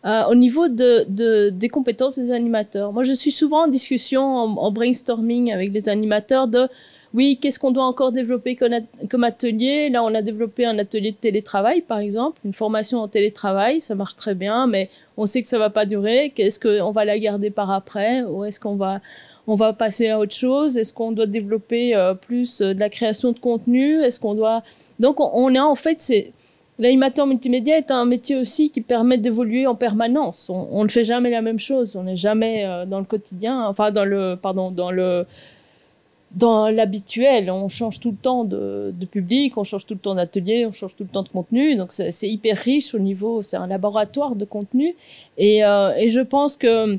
euh, au niveau de, de- des compétences des animateurs. Moi, je suis souvent en discussion, en, brainstorming avec les animateurs de oui, qu'est-ce qu'on doit encore développer comme, at- comme atelier? Là, on a développé un atelier de télétravail, par exemple, une formation en télétravail, ça marche très bien, mais on sait que ça va pas durer. Qu'est-ce qu'on va la garder par après Ou est-ce qu'on va on va passer à autre chose? Est-ce qu'on doit développer euh, plus euh, de la création de contenu? Est-ce qu'on doit donc on, est en fait c'est L'animateur multimédia est un métier aussi qui permet d'évoluer en permanence. On, ne fait jamais la même chose. On n'est jamais euh, dans le quotidien, enfin dans le, pardon, dans le, dans l'habituel. On change tout le temps de, public, on change tout le temps d'atelier, on change tout le temps de contenu. Donc c'est hyper riche au niveau, c'est un laboratoire de contenu. Et je pense que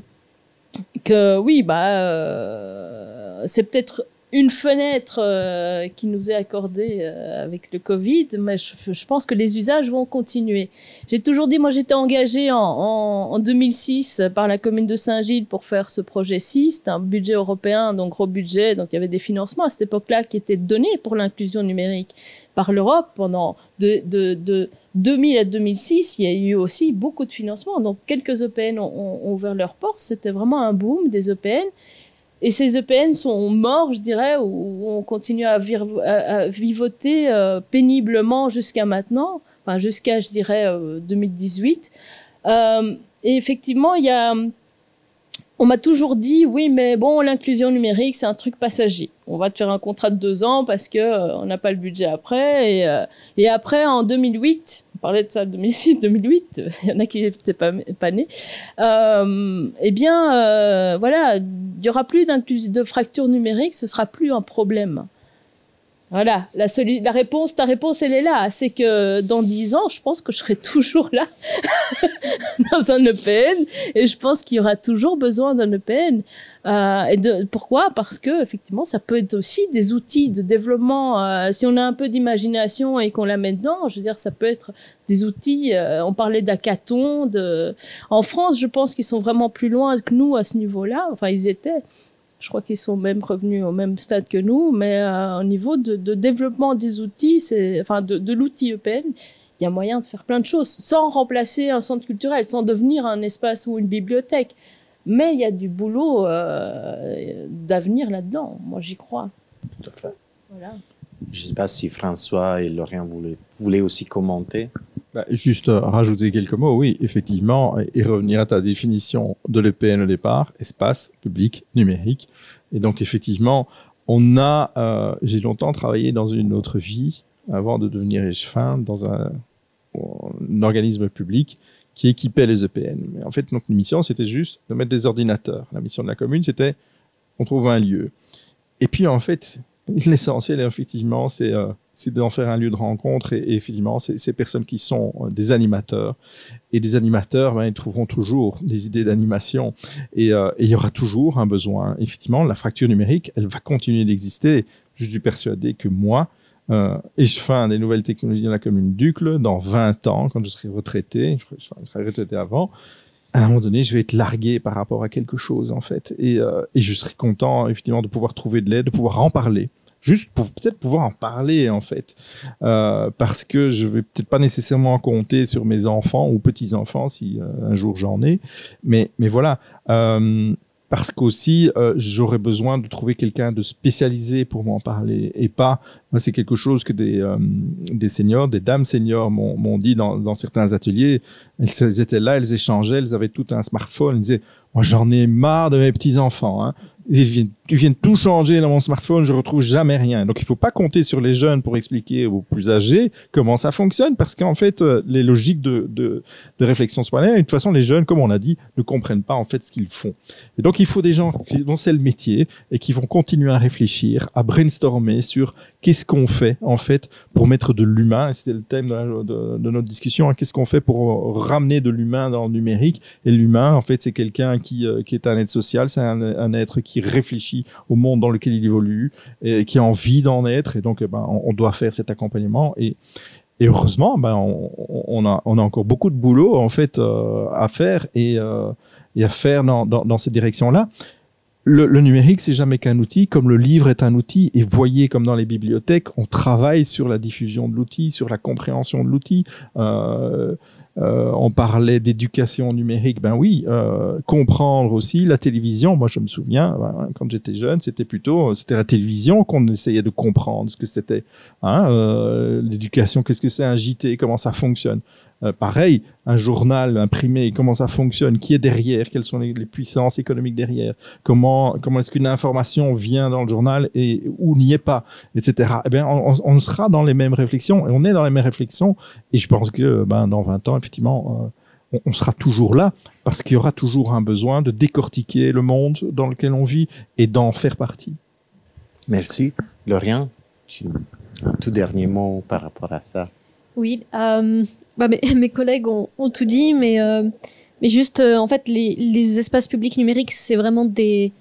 que oui, bah euh, c'est peut-être une fenêtre euh, qui nous est accordée euh, avec le Covid, mais je, pense que les usages vont continuer. J'ai toujours dit, moi j'étais engagée en, en, en 2006 par la commune de Saint-Gilles pour faire ce projet 6, c'était un budget européen, donc gros budget, donc il y avait des financements à cette époque-là qui étaient donnés pour l'inclusion numérique par l'Europe pendant de, de 2000 à 2006, il y a eu aussi beaucoup de financements. Donc quelques EPN ont, ont- ont ouvert leurs portes, c'était vraiment un boom des EPN. Et ces EPN sont morts, je dirais, ou on continue à, vivoter euh, péniblement jusqu'à maintenant, enfin jusqu'à, je dirais, euh, 2018. Euh, et effectivement, il y a, on m'a toujours dit, oui, mais bon, l'inclusion numérique, c'est un truc passager. On va te faire un contrat de deux ans parce que euh, on n'a pas le budget après. Et, euh, et après, en 2008, on parlait de ça 2006, 2008, il y en a qui n'étaient pas, pas nés. Euh, eh bien, euh, voilà, il y aura plus de fracture numérique, ce sera plus un problème. Voilà, la, réponse, ta réponse, elle est là. C'est que dans dix ans, je pense que je serai toujours là dans un EPN et je pense qu'il y aura toujours besoin d'un EPN. Euh, et de, pourquoi? Parce que effectivement, ça peut être aussi des outils de développement. euh, si on a un peu d'imagination et qu'on la met dedans, je veux dire, ça peut être des outils. euh, on parlait d'hackathon. De... En France, je pense qu'ils sont vraiment plus loin que nous à ce niveau-là. Enfin, ils étaient. Je crois qu'ils sont même revenus au même stade que nous, mais euh, au niveau de, de développement des outils, c'est, enfin de, de l'outil EPN, il y a moyen de faire plein de choses sans remplacer un centre culturel, sans devenir un espace ou une bibliothèque. Mais il y a du boulot euh, d'avenir là-dedans. Moi, j'y crois. Tout à fait. Voilà. Je ne sais pas si François et Lorient voulaient, voulaient aussi commenter. Bah, juste euh, rajouter quelques mots, oui, effectivement, et, revenir à ta définition de l'EPN au départ, espace public numérique. Et donc, effectivement, on a, euh, j'ai longtemps travaillé dans une autre vie, avant de devenir échevin, dans un, un organisme public qui équipait les EPN. Mais en fait, notre mission, c'était juste de mettre des ordinateurs. La mission de la commune, c'était on trouve un lieu. Et puis, en fait, l'essentiel, effectivement, c'est euh, c'est d'en faire un lieu de rencontre et, et effectivement, ces personnes qui sont euh, des animateurs. Et des animateurs, ben, ils trouveront toujours des idées d'animation et euh, et il y aura toujours un besoin. Effectivement, la fracture numérique, elle va continuer d'exister. Je suis persuadé que moi, euh, et je fais des nouvelles technologies dans la commune d'Ucle, dans 20 ans, quand je serai retraité, je serai retraité avant, à un moment donné, je vais être largué par rapport à quelque chose, en fait. Et, euh, et je serai content, effectivement, de pouvoir trouver de l'aide, de pouvoir en parler. Juste pour peut-être pouvoir en parler, en fait. Euh, parce que je vais peut-être pas nécessairement compter sur mes enfants ou petits-enfants, si euh, un jour j'en ai. Mais, mais voilà. Euh, parce qu'aussi, j'aurais besoin de trouver quelqu'un de spécialisé pour m'en parler. Et pas, moi, c'est quelque chose que des, des seniors, des dames seniors m'ont dit dans, certains ateliers. Elles, elles étaient là, elles échangeaient, elles avaient tout un smartphone. Elles disaient, moi, j'en ai marre de mes petits-enfants. Hein. Ils viennent tu viens de tout changer dans mon smartphone, je retrouve jamais rien. Donc il faut pas compter sur les jeunes pour expliquer aux plus âgés comment ça fonctionne, parce qu'en fait, euh, les logiques de, de, de réflexion spontanée, de toute façon, les jeunes, comme on l'a dit, ne comprennent pas en fait ce qu'ils font. Et donc il faut des gens dont c'est le métier et qui vont continuer à réfléchir, à brainstormer sur qu'est-ce qu'on fait en fait pour mettre de l'humain. C'était le thème de, notre discussion. hein, qu'est-ce qu'on fait pour ramener de l'humain dans le numérique Et l'humain, en fait, c'est quelqu'un qui, euh, qui est un être social, c'est un être qui réfléchit au monde dans lequel il évolue et qui a envie d'en être. Et donc, eh ben, on, on doit faire cet accompagnement. Et, heureusement, ben, on, a, on a encore beaucoup de boulot en fait euh, à faire et, euh, et à faire dans, dans, cette direction-là. Le, le numérique, c'est jamais qu'un outil, comme le livre est un outil. Et voyez, comme dans les bibliothèques, on travaille sur la diffusion de l'outil, sur la compréhension de l'outil. Euh, euh, on parlait d'éducation numérique, ben oui, euh, comprendre aussi la télévision. Moi, je me souviens, ben, quand j'étais jeune, c'était plutôt, c'était la télévision qu'on essayait de comprendre ce que c'était. Hein, euh, L'éducation, qu'est-ce que c'est un JT, comment ça fonctionne. Euh, pareil, un journal imprimé, comment ça fonctionne, qui est derrière, quelles sont les, les puissances économiques derrière, comment comment est-ce qu'une information vient dans le journal et où n'y est pas, etc. Eh bien, on, sera dans les mêmes réflexions et on est dans les mêmes réflexions et je pense que ben dans 20 ans, effectivement, euh, on, on sera toujours là parce qu'il y aura toujours un besoin de décortiquer le monde dans lequel on vit et d'en faire partie. Merci. Laurien, tu- un tout dernier mot par rapport à ça. Oui, euh, bah, mes, mes collègues ont, ont tout dit, mais, euh, mais juste, euh, en fait, les, les espaces publics numériques, c'est vraiment des,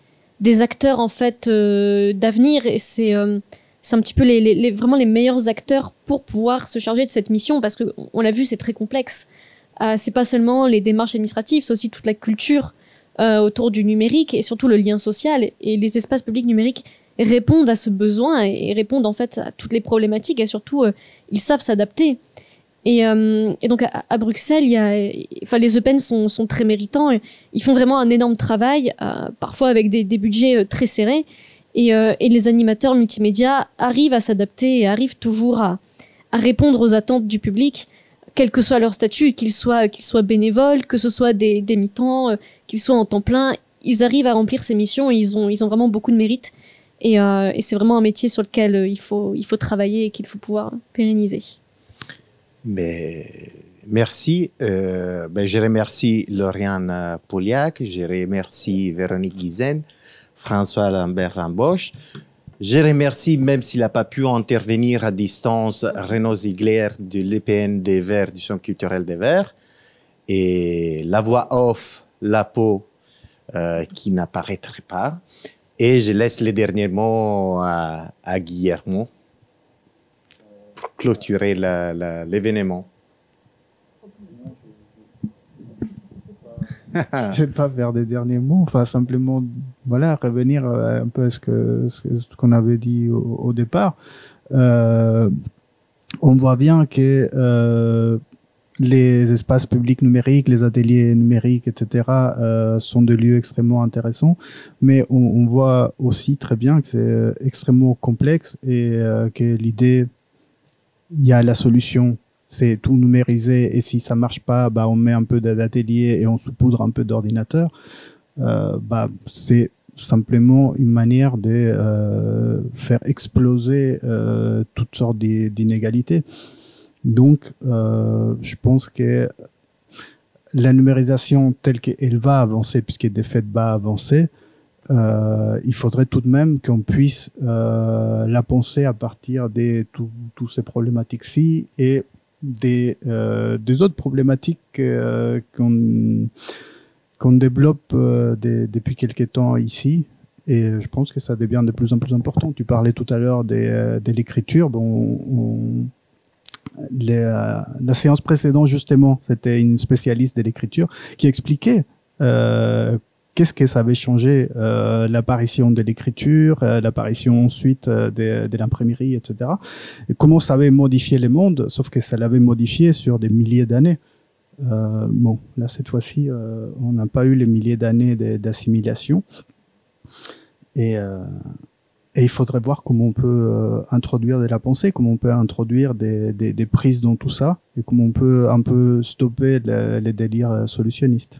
des acteurs, en fait, euh, d'avenir, et c'est euh, c'est un petit peu les, les, les- vraiment les meilleurs acteurs pour pouvoir se charger de cette mission, parce que on l'a vu, c'est très complexe. Euh, c'est pas seulement les démarches administratives, c'est aussi toute la culture euh, autour du numérique, et surtout le lien social, et les espaces publics numériques répondent à ce besoin et, et répondent en fait à toutes les problématiques et surtout ils savent s'adapter. Et, euh, et donc à, Bruxelles, enfin les Open sont, très méritants. Ils font vraiment un énorme travail, euh, parfois avec des, budgets euh, très serrés. Et, les animateurs multimédia arrivent à s'adapter et arrivent toujours à, répondre aux attentes du public, quel que soit leur statut, qu'ils soient, bénévoles, que ce soit des, des mi-temps, qu'ils soient en temps plein. Ils arrivent à remplir ces missions et ils ont, vraiment beaucoup de mérite. Et, c'est vraiment un métier sur lequel il faut travailler et qu'il faut pouvoir pérenniser. Mais merci. Euh, ben, je remercie Lauriane Pauliac, je remercie Véronique Guizen, François Lambert Ramboche. Je remercie, même s'il n'a pas pu intervenir à distance, Renaud Ziegler de l'EPN des Verts, du Centre culturel des Verts, et la voix off, la peau, euh, qui n'apparaîtrait pas. Et je laisse les derniers mots à, à Guillermo clôturer l'événement. Je vais pas faire des derniers mots, enfin simplement voilà revenir euh, un peu à ce qu'on avait dit au, départ. Euh, on voit bien que euh, les espaces publics numériques, les ateliers numériques, etc., sont des lieux extrêmement intéressants, mais on, voit aussi très bien que c'est extrêmement complexe et que l'idée, il y a la solution c'est tout numérisé et si ça marche pas, bah on met un peu d'atelier et on saupoudre un peu d'ordinateur. Euh, bah c'est simplement une manière de euh, faire exploser euh, toutes sortes d'i- d'inégalités. Donc, je pense que la numérisation telle qu'elle va avancer, puisqu'elle de fait va avancer, euh, il faudrait tout de même qu'on puisse euh, la penser à partir de tous ces problématiques-ci et des, euh, autres problématiques qu'on développe depuis quelques temps ici. Et je pense que ça devient de plus en plus important. Tu parlais tout à l'heure de l'écriture. Bon, la séance précédente, justement, c'était une spécialiste de l'écriture qui expliquait qu'est-ce que ça avait changé, euh, l'apparition de l'écriture, euh, l'apparition ensuite euh, de, de l'imprimerie, etc. Et comment ça avait modifié le monde, sauf que ça l'avait modifié sur des milliers d'années? Euh, bon, là, cette fois-ci, euh, on n'a pas eu les milliers d'années d'assimilation. Et, euh, et il faudrait voir comment on peut introduire de la pensée, comment on peut introduire des, des, des prises dans tout ça, et comment on peut un peu stopper le- les délires solutionnistes.